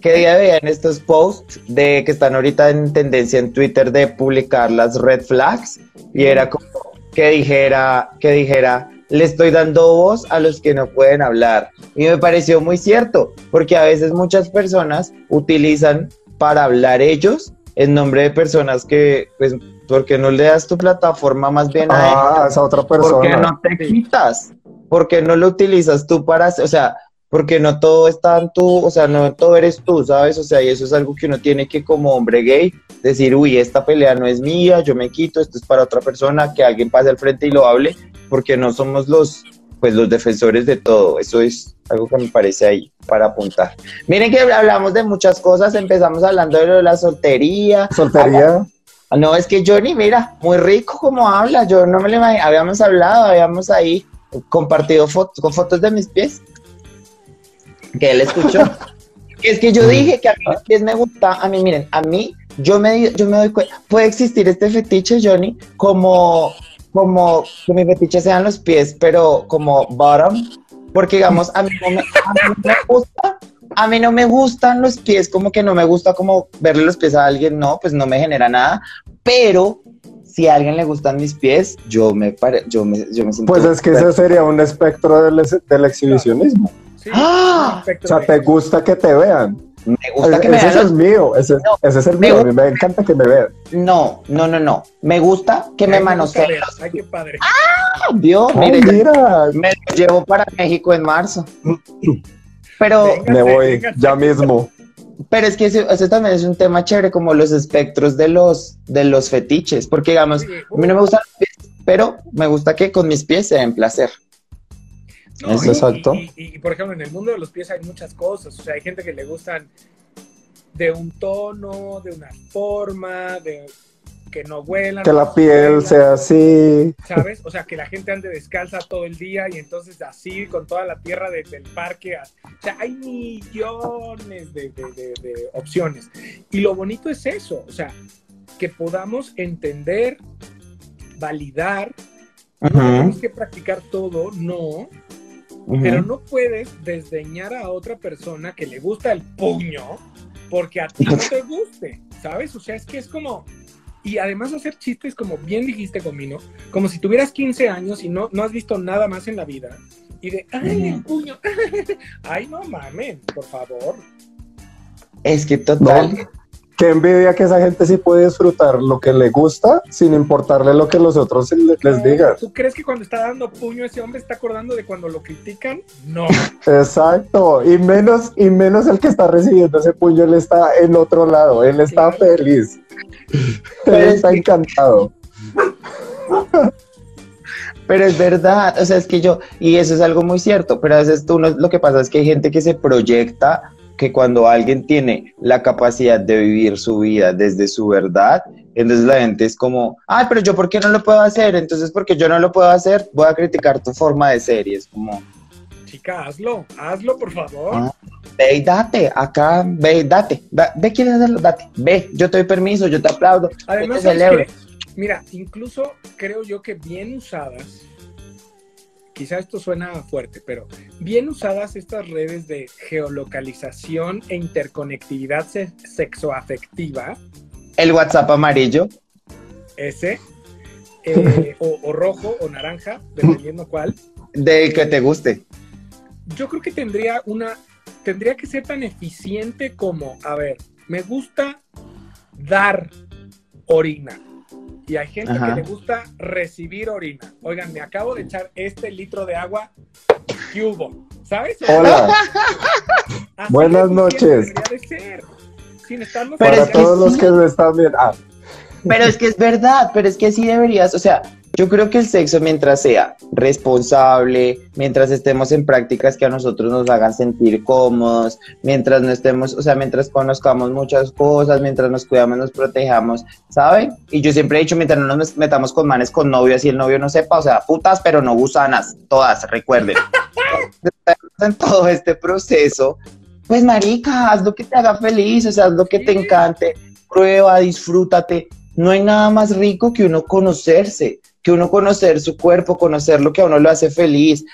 A: ¿Qué día veían estos posts de que están ahorita en tendencia en Twitter de publicar las red flags? Y era como que dijera, que dijera, le estoy dando voz a los que no pueden hablar. Y me pareció muy cierto, porque a veces muchas personas utilizan para hablar ellos en nombre de personas que, pues, ¿por qué no le das tu plataforma más bien a
B: Ah,
A: ellos?
B: esa otra
A: ¿Por qué
B: persona.
A: no te quitas? ¿Por qué no lo utilizas tú para, hacer- o sea, porque no todo está en tú, o sea, no todo eres tú, ¿sabes? O sea, y eso es algo que uno tiene que como hombre gay decir, uy, esta pelea no es mía, yo me quito, esto es para otra persona, que alguien pase al frente y lo hable, porque no somos los, pues, los defensores de todo. Eso es algo que me parece ahí para apuntar. Miren que hablamos de muchas cosas, empezamos hablando de lo de la soltería,
B: Soltería.
A: no, es que Johnny, mira, muy rico como habla. Yo no me lo imagino. Habíamos hablado, habíamos ahí compartido fotos con fotos de mis pies. Que él escuchó. es que yo dije que a mí los pies me gusta. A mí, miren, a mí, yo me, yo me doy cuenta. Puede existir este fetiche, Johnny, como, como que mi fetiche sean los pies, pero como bottom. Porque, digamos, a mí no me, a mí no me gusta. A mí no me gustan los pies, como que no me gusta como verle los pies a alguien, no, pues no me genera nada. Pero si a alguien le gustan mis pies, yo me, pare, yo me, yo me siento.
B: Pues es que ese sería un espectro del, del exhibicionismo.
C: Sí,
A: ¡Ah!
B: O sea, te gusta que te vean.
A: Me gusta que me
B: ese
A: vean
B: es
A: los
B: el mío, ese,
A: No,
B: ese es el
A: me
B: mío. A mí me encanta que me vean.
A: No, no, no, no. Me gusta que me manoseen
C: Ay, qué padre.
A: Dios,
B: Oh,
A: mire,
B: mira,
A: me lo llevo para México en marzo. Pero,
B: me voy
C: véngase.
B: ya mismo.
A: pero es que eso, eso también es un tema chévere, como los espectros de los, de los fetiches. Porque, digamos,
C: Sí,
A: a mí no me gustan los pies, pero me gusta que con mis pies se den placer.
C: No,
B: Es
C: y-
B: exacto.
C: Y, y- y, por ejemplo, en el mundo de los pies hay muchas cosas. O sea, hay gente que le gustan de un tono, de una forma, de que no huelan.
B: Que
C: no
B: la piel
C: huelan,
B: sea así.
C: ¿Sabes? O sea, que la gente ande descalza todo el día y entonces así con toda la tierra de- del parque. a- O sea, hay millones de, de- de- de opciones. Y lo bonito es eso, o sea, que podamos entender, validar. No tenemos que practicar todo, no, pero no puedes desdeñar a otra persona que le gusta el puño porque a ti no te guste, ¿sabes? O sea, es que es como... Y además hacer chistes, como bien dijiste, Comino, como si tuvieras 15 años y no, no has visto nada más en la vida. Y de, ay, el puño. ay, no mamen, por favor.
A: Es que total.
B: No, qué envidia que esa gente sí puede disfrutar lo que le gusta sin importarle lo que los otros le- les digan.
C: ¿Tú crees que cuando está dando puño ese hombre está acordando de cuando lo critican? No.
B: Exacto, y menos, y menos el que está recibiendo ese puño, él está en otro lado, él está
C: Claro.
B: feliz,
A: Pero
B: él
A: es
B: está encantado.
A: Pero es verdad, o sea, es que yo, y eso es algo muy cierto, pero a veces tú no, lo que pasa es que hay gente que se proyecta que cuando alguien tiene la capacidad de vivir su vida desde su verdad, entonces la gente es como, ay, pero yo, ¿por qué no lo puedo hacer? Entonces, porque yo no lo puedo hacer, voy a criticar tu forma de ser, y es como,
C: Chica, hazlo, hazlo, por favor.
A: Ah. ve y date, acá, ve y date, da- ve, quieres hacerlo, date, ve, yo te doy permiso, yo te aplaudo,
C: Además,
A: yo te
C: ¿sabes
A: celebro.
C: mira, incluso creo yo que bien usadas, quizá esto suena fuerte, pero bien usadas estas redes de geolocalización e interconectividad se- sexoafectiva,
A: El WhatsApp amarillo,
C: ese, eh, o, o rojo o naranja, dependiendo cuál,
A: del que te guste.
C: yo creo que tendría una, tendría que ser tan eficiente como, a ver, me gusta dar orina. Y hay gente
A: Ajá.
C: que le gusta recibir orina. Oigan, me acabo de echar este litro de agua. ¿Qué hubo? ¿Sabes?
B: Hola,
C: Así
B: buenas noches.
C: debería de ser. Sin estarnos
B: para todos los
A: sí.
B: que no están bien. Ah,
A: Pero es que es verdad, pero es que sí deberías, o sea, yo creo que el sexo mientras sea responsable, mientras estemos en prácticas que a nosotros nos hagan sentir cómodos, mientras no estemos, o sea, mientras conozcamos muchas cosas, mientras nos cuidamos, nos protejamos, ¿saben? Y yo siempre he dicho, mientras no nos metamos con manes con novios y el novio no sepa, o sea, putas, pero no gusanas, todas, recuerden. en todo este proceso, pues marica, haz lo que te haga feliz, o sea, haz lo que te encante prueba, disfrútate. No hay nada más rico que uno conocerse, que uno conocer su cuerpo, conocer lo que a uno lo hace feliz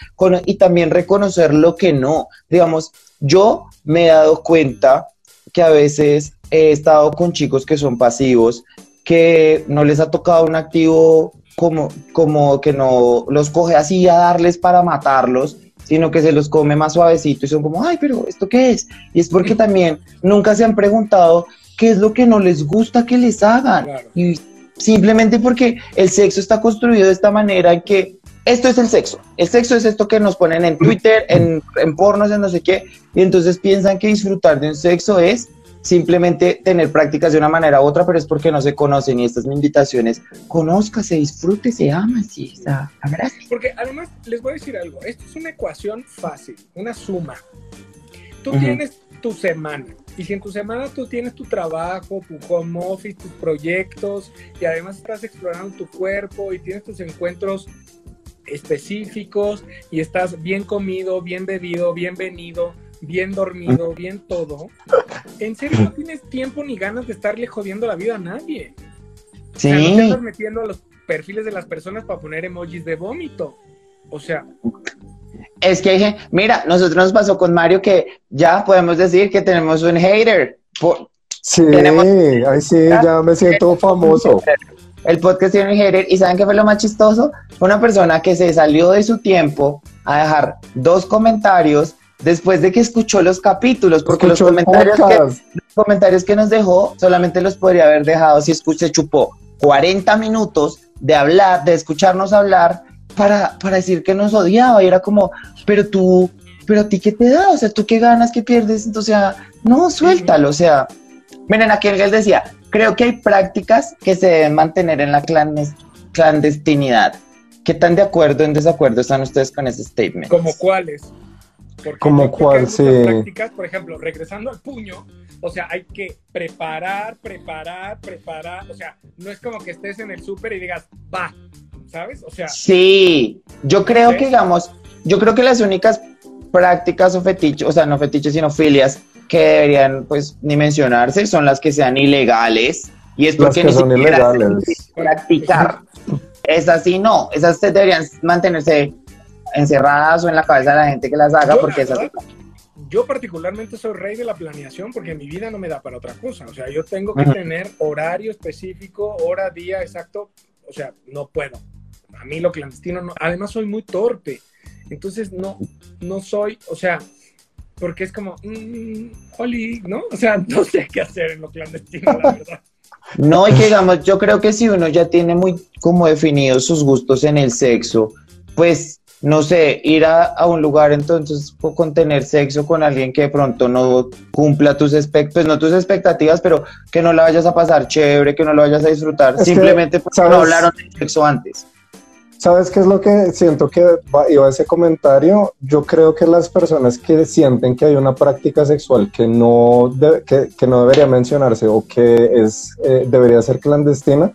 A: y también reconocer lo que no. Digamos, yo me he dado cuenta que a veces he estado con chicos que son pasivos, que no les ha tocado un activo como, como que no los coge así a darles para matarlos, sino que se los come más suavecito y son como, ay, pero ¿esto qué es? Y es porque también nunca se han preguntado qué es lo que no les gusta que les hagan. Y simplemente porque el sexo está construido de esta manera en que esto es el sexo. El sexo es esto que nos ponen en Twitter, en, en pornos, en no sé qué, y entonces piensan que disfrutar de un sexo es simplemente tener prácticas de una manera u otra, pero es porque no se conocen y estas es mi invitación es conózcase, disfrute, se ama, sí,
C: gracias. Porque además les voy a decir algo, esto es una ecuación fácil, una suma. Tú tienes tu semana y si en tu semana tú tienes tu trabajo, tu home office, tus proyectos y además estás explorando tu cuerpo y tienes tus encuentros específicos y estás bien comido, bien bebido, bien venido, bien dormido, bien todo, en serio no tienes tiempo ni ganas de estarle jodiendo la vida a nadie. Sí. O sea, no te estás metiendo a los perfiles de las personas para poner emojis de vómito. O sea.
A: Es que dije, mira, nosotros nos pasó con Mario que ya podemos decir que tenemos un hater.
B: sí, ahí sí, ya me siento famoso.
A: El podcast tiene un hater y ¿saben qué fue lo más chistoso? Una persona que se salió de su tiempo a dejar dos comentarios después de que escuchó los capítulos, porque los comentarios, que, los comentarios que nos dejó solamente los podría haber dejado si escuché chupó 40 minutos de hablar, de escucharnos hablar para, para decir que nos odiaba y era como, pero tú, pero a ti qué te da, o sea, tú qué ganas, qué pierdes, o sea, no, suéltalo, o sea, miren, aquí él decía, creo que hay prácticas que se deben mantener en la clandestinidad. ¿Qué tan de acuerdo o en desacuerdo están ustedes con ese statement?
C: ¿Como cuáles?
B: Como cuál, sí.
C: prácticas, por ejemplo, regresando al puño, o sea, hay que preparar, preparar, preparar, o sea, no es como que estés en el súper y digas, va, ¿sabes? O sea.
A: Sí, yo creo que, digamos, yo creo que las únicas prácticas o fetiches, o sea, no fetiches, sino filias, que deberían, pues, ni mencionarse, son las que sean ilegales. Y es porque ni son siquiera ilegales. practicar. Esas sí no, esas deberían mantenerse encerradas o en la cabeza de la gente que las haga, porque esas...
C: Yo particularmente soy rey de la planeación porque mi vida no me da para otra cosa. O sea, yo tengo que tener horario específico, hora, día exacto. O sea, no puedo. A mí lo clandestino no. Además, soy muy torpe. Entonces, no, no soy, o sea, porque es como, mmm, ¿no? O sea, no sé qué hacer en lo clandestino, la verdad.
A: No, y que digamos, yo creo que si uno ya tiene muy como definidos sus gustos en el sexo, pues no sé, ir a, un lugar entonces con tener sexo con alguien que de pronto no cumpla tus expectativas, pues no tus expectativas, pero que no la vayas a pasar chévere, que no lo vayas a disfrutar, simplemente porque no hablaron de sexo antes.
B: ¿Sabes qué es lo que siento que iba a ese comentario? Yo creo que las personas que sienten que hay una práctica sexual que no, que, no debería mencionarse o que es, eh, debería ser clandestina,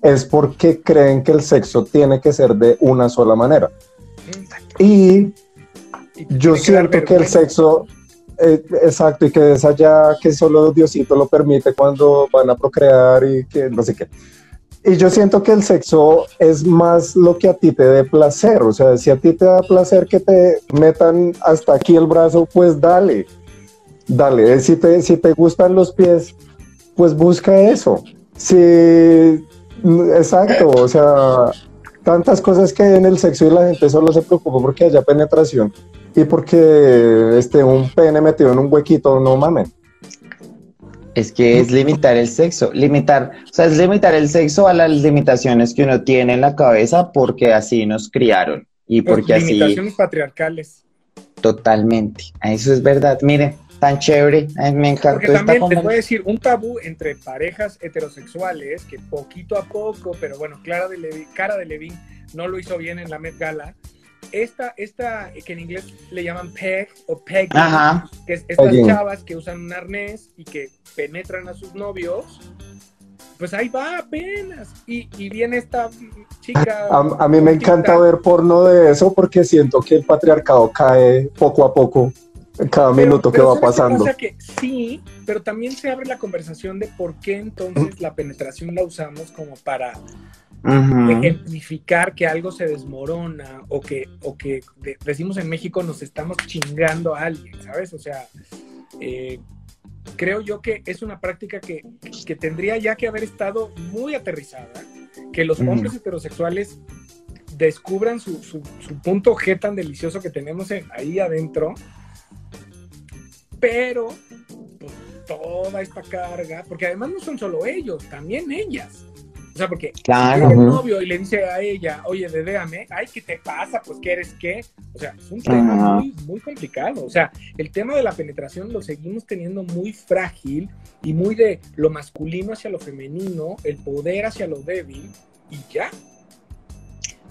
B: es porque creen que el sexo tiene que ser de una sola manera. Y yo siento que el sexo, eh, exacto, y que es allá que solo Diosito lo permite cuando van a procrear y que no sé qué. Y yo siento que el sexo es más lo que a ti te dé placer. O sea, si a ti te da placer que te metan hasta aquí el brazo, pues dale. Dale. Si te, si te gustan los pies, pues busca eso. Sí, exacto. O sea, tantas cosas que hay en el sexo y la gente solo se preocupa porque haya penetración y porque esté un pene metido en un huequito, no mamen.
A: Es que es limitar el sexo, limitar, o sea, es limitar el sexo a las limitaciones que uno tiene en la cabeza porque así nos criaron y porque así...
C: Limitaciones patriarcales.
A: Totalmente, eso es verdad. Mire, tan chévere, me encantó.
C: Porque también te voy a decir, un tabú entre parejas heterosexuales que poquito a poco, pero bueno, Clara de Levin, Cara de Levin no lo hizo bien en la Met Gala. Esta, esta que en inglés le llaman peg o peg, que es estas chavas que usan un arnés y que penetran a sus novios, pues ahí va apenas. Y, y viene esta chica.
B: A, a mí me encanta ver porno de eso porque siento que el patriarcado cae poco a poco cada minuto que va pasando.
C: Que sí, pero también se abre la conversación de por qué entonces la penetración la usamos como para ejemplificar que algo se desmorona o que, o que decimos en México nos estamos chingando a alguien, ¿sabes? O sea, eh, creo yo que es una práctica que, que, tendría ya que haber estado muy aterrizada, que los hombres heterosexuales descubran su, su, punto G tan delicioso que tenemos ahí adentro, pero pues, toda esta carga, porque además no son solo ellos, también ellas. O sea, porque
A: claro,
C: el novio y le dice a ella, oye, dedéame, ay, ¿qué te pasa? Pues, ¿qué eres qué? O sea, es un tema muy, muy complicado. O sea, el tema de la penetración lo seguimos teniendo muy frágil y muy de lo masculino hacia lo femenino, el poder hacia lo débil, y ya.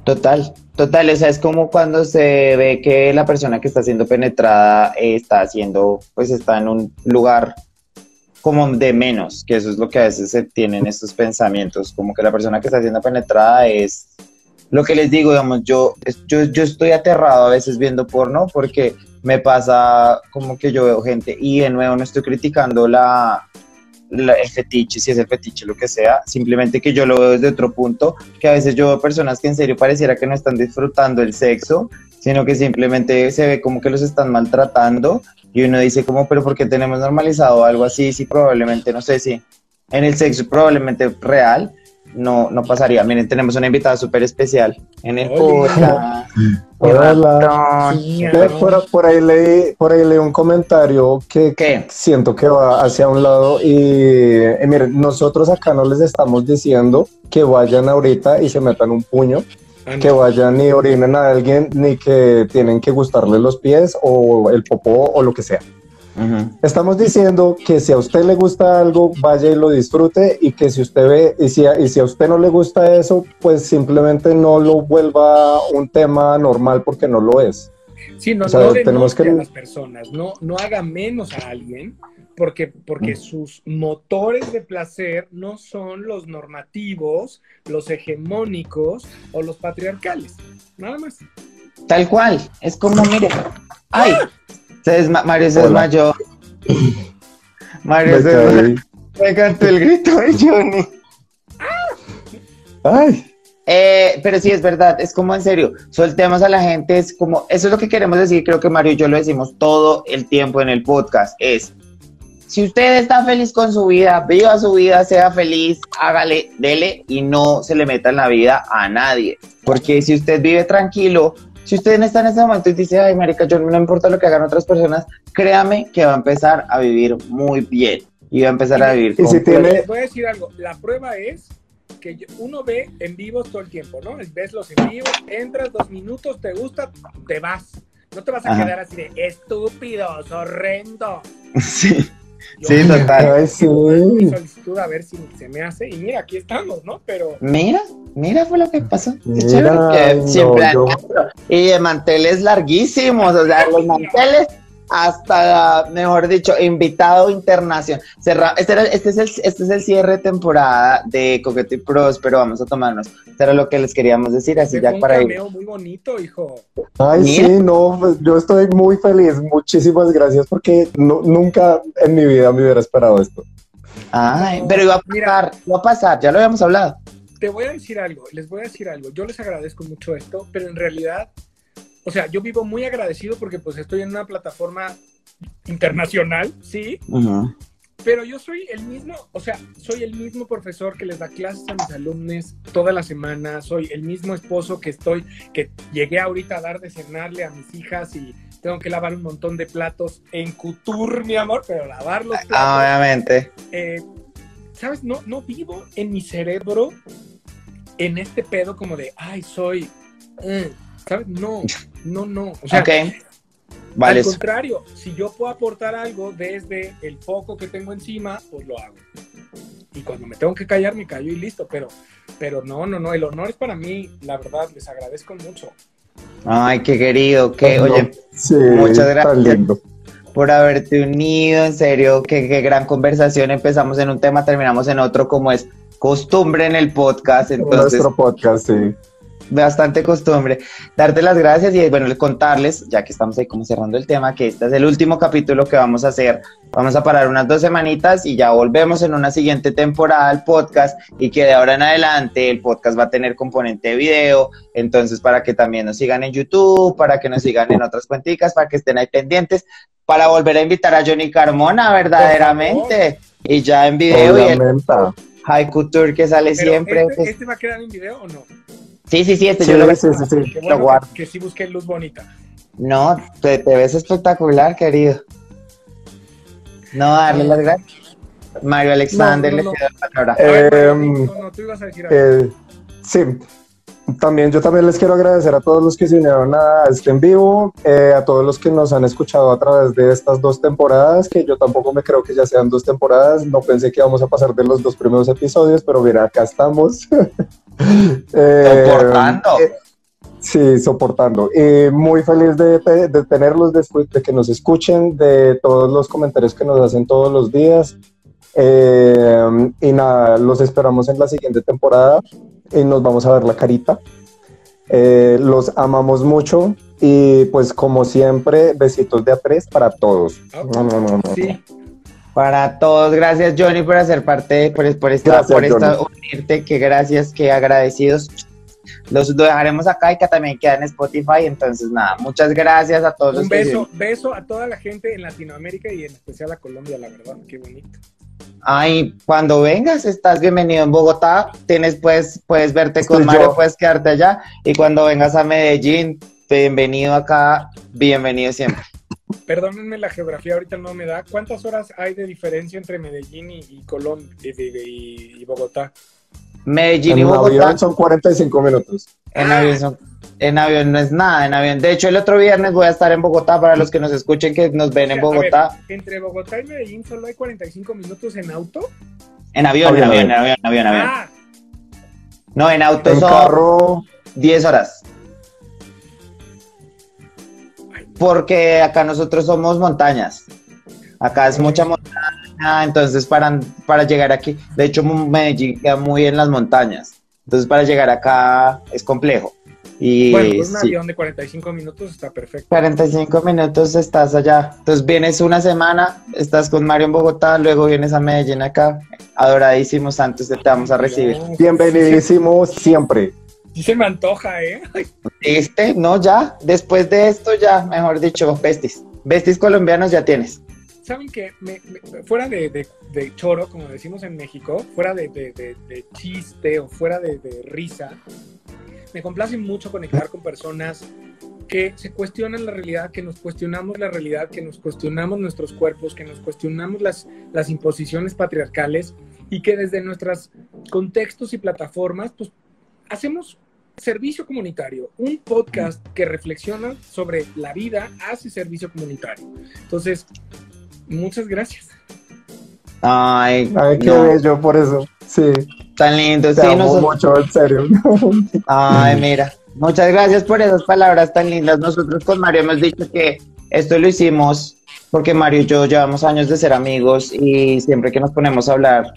A: Total, total, o sea, es como cuando se ve que la persona que está siendo penetrada está haciendo, pues está en un lugar como de menos, que eso es lo que a veces se tienen estos pensamientos, como que la persona que está siendo penetrada es lo que les digo, digamos, yo, yo, yo estoy aterrado a veces viendo porno porque me pasa como que yo veo gente y de nuevo no estoy criticando la, el fetiche, si es el fetiche, lo que sea, simplemente que yo lo veo desde otro punto, que a veces yo veo personas que en serio pareciera que no están disfrutando el sexo, sino que simplemente se ve como que los están maltratando y uno dice como, pero ¿por qué tenemos normalizado algo así? Si probablemente, no sé si en el sexo probablemente real, no, no pasaría. Miren, tenemos una invitada súper especial en el podcast.
B: Hola. Por, por, ahí leí, por ahí leí un comentario que siento que va hacia un lado y eh, miren, nosotros acá no les estamos diciendo que vayan ahorita y se metan un puño Ah, que vayan y orinen a alguien, ni que tienen que gustarle los pies o el popó o lo que sea. Estamos diciendo que si a usted le gusta algo, vaya y lo disfrute y que si usted ve y si, a, y si a usted no le gusta eso, pues simplemente no lo vuelva un tema normal porque no lo es.
C: Sí, no, no tenemos que a las personas, no, no haga menos a alguien porque, porque sus motores de placer no son los normativos, los hegemónicos o los patriarcales. Nada más.
A: Tal cual. Es como, mire. ¡Ay! Se Mario se desmayó. Mario se desmayó. Me cantó el grito de Johnny. ¡Ay! Eh, pero sí, es verdad, es como en serio, soltemos a la gente, es como, eso es lo que queremos decir, creo que Mario y yo lo decimos todo el tiempo en el podcast, es, si usted está feliz con su vida, viva su vida, sea feliz, hágale, dele y no se le meta en la vida a nadie. Porque si usted vive tranquilo, si usted no está en ese momento y dice, ay, marica, yo no importa lo que hagan otras personas, créame que va a empezar a vivir muy bien y va a empezar a vivir.
C: Y si tiene... Voy a decir algo, la prueba es que uno ve en vivos todo el tiempo, ¿no? Ves los en vivos, entras dos minutos, te gusta, te vas. No te vas a quedar así de estúpidos, horrendo.
A: Sí sí, total.
C: sí. solicitud a ver si se me hace. Y mira, aquí estamos, ¿no? Pero.
A: Mira, mira fue lo que pasó. que siempre Y de manteles larguísimos, o sea, los manteles hasta, mejor dicho, invitado internacional. este, este, es el, este es el cierre de temporada de Coqueto y Próspero. Vamos a tomarnos. Esto era lo que les queríamos decir, así ya para ir.
C: muy bonito, hijo.
B: Ay, sí, no, pues, yo estoy muy feliz. Muchísimas gracias porque nunca en mi vida me hubiera esperado esto.
A: Ay, pero iba a pasar, iba a pasar, ya lo habíamos hablado.
C: Te voy a decir algo, les voy a decir algo. Yo les agradezco mucho esto, pero en realidad o sea, yo vivo muy agradecido porque pues estoy en una plataforma internacional, sí, pero yo soy el mismo, o sea, soy el mismo profesor que les da clases a mis alumnos toda la semana, soy el mismo esposo que estoy, que llegué ahorita a dar de cenarle a mis hijas y tengo que lavar un montón de platos en couture, mi amor, pero lavar los platos.
A: Obviamente.
C: Eh, ¿Sabes? No, no vivo en mi cerebro en este pedo como de, ay, soy... Mm, ¿sabes? No, no, no. O sea, Al contrario, si yo puedo aportar algo desde el foco que tengo encima, pues lo hago. Y cuando me tengo que callar, me callo y listo. Pero, pero no, no, no. El honor es para mí, la verdad, les agradezco mucho.
A: Ay, qué querido, que, oye, muchas gracias por haberte unido, en serio, qué, qué gran conversación. Empezamos en un tema, terminamos en otro, como es costumbre en el podcast. Entonces,
B: nuestro podcast, sí
A: bastante costumbre. Darte las gracias y bueno, contarles, ya que estamos ahí como cerrando el tema, que este es el último capítulo que vamos a hacer. Vamos a parar unas dos semanitas y ya volvemos en una siguiente temporada al podcast y que de ahora en adelante el podcast va a tener componente de video. Entonces, para que también nos sigan en YouTube, para que nos sigan en otras cuenticas, para que estén ahí pendientes, para volver a invitar a Johnny Carmona verdaderamente. Y ya en video y el Haiku Tour que sale siempre.
C: Este,
A: pues.
C: ¿Este va a quedar en video o no?
A: Sí, sí, sí, este
B: Sí,
A: yo lo
B: sí, sí, sí.
C: Qué
A: Lo
C: bueno
A: guardo.
C: que, que sí busqué luz bonita.
A: No, te, te ves espectacular, querido. No, darle las gracias. Mario Alexander,
C: No, no,
A: le cedo la palabra.
C: A ver,
B: Eh,
C: no, no, tú ibas a decir algo.
B: Eh, sí, también yo también les quiero agradecer a todos los que se unieron a este en vivo, eh, a todos los que nos han escuchado a través de estas dos temporadas, que yo tampoco me creo que ya sean dos temporadas, no pensé que íbamos a pasar de los dos primeros episodios, pero mira, acá estamos. Eh,
A: Soportando.
B: eh, Sí, soportando. Y muy feliz de, de tenerlos, de, de que nos escuchen, de todos los comentarios que nos hacen todos los días. Eh, y nada, los esperamos en la siguiente temporada y nos vamos a ver la carita. Eh, los amamos mucho y pues como siempre, besitos de a tres para todos.
C: Ok.
B: No, no, no, no.
C: Sí,
A: Para todos, gracias Johnny por hacer parte, por, por esta,
B: Gracias,
A: por esta unirte, que gracias, que agradecidos. Los dejaremos acá y que también queda en Spotify. Entonces, nada, muchas gracias a todos
C: un
A: los que
C: beso, beso a toda la gente en Latinoamérica y en especial a Colombia, la verdad, qué bonito.
A: Ay, cuando vengas, estás bienvenido en Bogotá. Tienes, pues, puedes verte con
B: Estoy
A: Mario,
B: yo.
A: puedes quedarte allá. Y cuando vengas a Medellín, bienvenido acá, bienvenido siempre.
C: Perdónenme, la geografía ahorita no me da. ¿Cuántas horas hay de diferencia entre Medellín y, y Colombia y, y- y Bogotá?
A: Medellín y
B: En
A: Bogotá.
B: avión son 45 minutos.
A: En avión, son- en avión no es nada, en avión. De hecho, el otro viernes voy a estar en Bogotá para los que nos escuchen que nos ven en
C: O sea, a
A: Bogotá.
C: Entre Bogotá y Medellín solo hay 45 minutos en auto.
A: En avión, en
B: Avión,
A: avión, en avión, en avión, en avión.
C: Ah,
A: No, en auto
B: En
A: son
B: carro,
A: 10 horas. Porque acá nosotros somos montañas. Acá es mucha montaña, entonces para, para llegar aquí, de hecho Medellín queda muy en las montañas. Entonces para llegar acá es complejo. Y
C: bueno, pues un
A: sí.
C: avión de 45 minutos está perfecto.
A: 45 minutos estás allá. Entonces vienes una semana, estás con Mario en Bogotá, luego vienes a Medellín acá. Adoradísimos Santos, te vamos a recibir.
C: No,
B: bienvenidísimos siempre.
C: Se me antoja, ¿eh?
A: ¿Viste? No, ya. Después de esto, ya, mejor dicho, besties. Besties colombianos ya tienes.
C: Saben que me- me- fuera de, de- de choro, como decimos en México, fuera de, de- chiste o fuera de, de risa, me complace mucho conectar con personas que se cuestionan la realidad, que nos cuestionamos la realidad, que nos cuestionamos nuestros cuerpos, que nos cuestionamos las, las imposiciones patriarcales y que desde nuestros contextos y plataformas, pues hacemos servicio comunitario, un podcast que reflexiona sobre la vida hace servicio comunitario. Entonces, muchas gracias.
A: Ay,
B: Ay, qué
A: no,
B: bello por eso. Sí,
A: tan lindo.
B: te
A: Sí,
B: amo
A: nosotros-
B: mucho, en serio.
A: Ay, mira. Muchas gracias por esas palabras tan lindas. Nosotros con Mario hemos dicho que esto lo hicimos porque Mario y yo llevamos años de ser amigos y siempre que nos ponemos a hablar,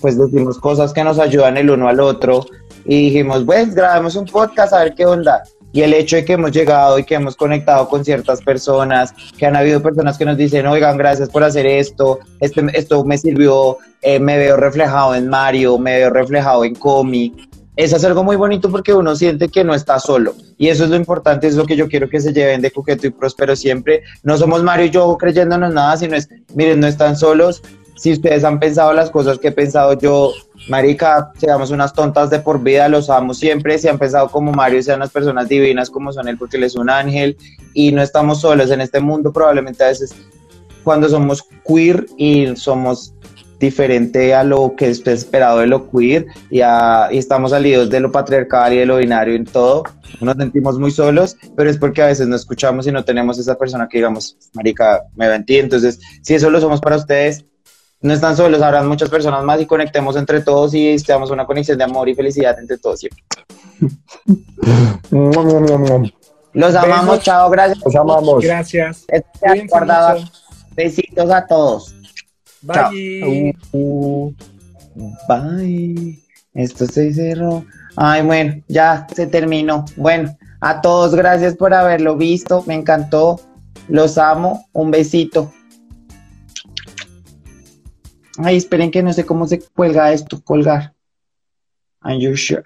A: pues decimos cosas que nos ayudan el uno al otro. Y dijimos, pues grabemos un podcast a ver qué onda. Y el hecho de que hemos llegado y que hemos conectado con ciertas personas, que han habido personas que nos dicen, oigan, gracias por hacer esto, este, esto me sirvió, eh, me veo reflejado en Mario, me veo reflejado en Comi. Es algo muy bonito porque uno siente que no está solo. Y eso es lo importante, es lo que yo quiero que se lleven de Coqueto y Próspero siempre. No somos Mario y yo creyéndonos nada, sino es, miren, no están solos. Si ustedes han pensado las cosas que he pensado yo, Marica, seamos unas tontas de por vida, los amo siempre. Si han pensado como Mario, sean unas personas divinas como son él, porque él es un ángel. Y no estamos solos en este mundo, probablemente a veces cuando somos queer y somos diferente a lo que es esperado de lo queer y, a- y estamos salidos de lo patriarcal y de lo binario en todo, nos sentimos muy solos, pero es porque a veces no escuchamos y no tenemos esa persona que digamos, marica, me va ti, entonces si eso lo somos para ustedes, no están solos, habrán muchas personas más y conectemos entre todos y estemos una conexión de amor y felicidad entre todos siempre. Los amamos,
C: Besos.
A: chao, gracias.
B: Los amamos.
C: Gracias. Cuídense
A: guardado. Besitos a todos. Chao.
C: Bye.
A: Uh, Bye. Esto se cerró. Ay, bueno, ya se terminó. Bueno, a todos gracias por haberlo visto. Me encantó. Los amo. Un besito. Ay, esperen que no sé cómo se cuelga esto. Colgar. Are you sure?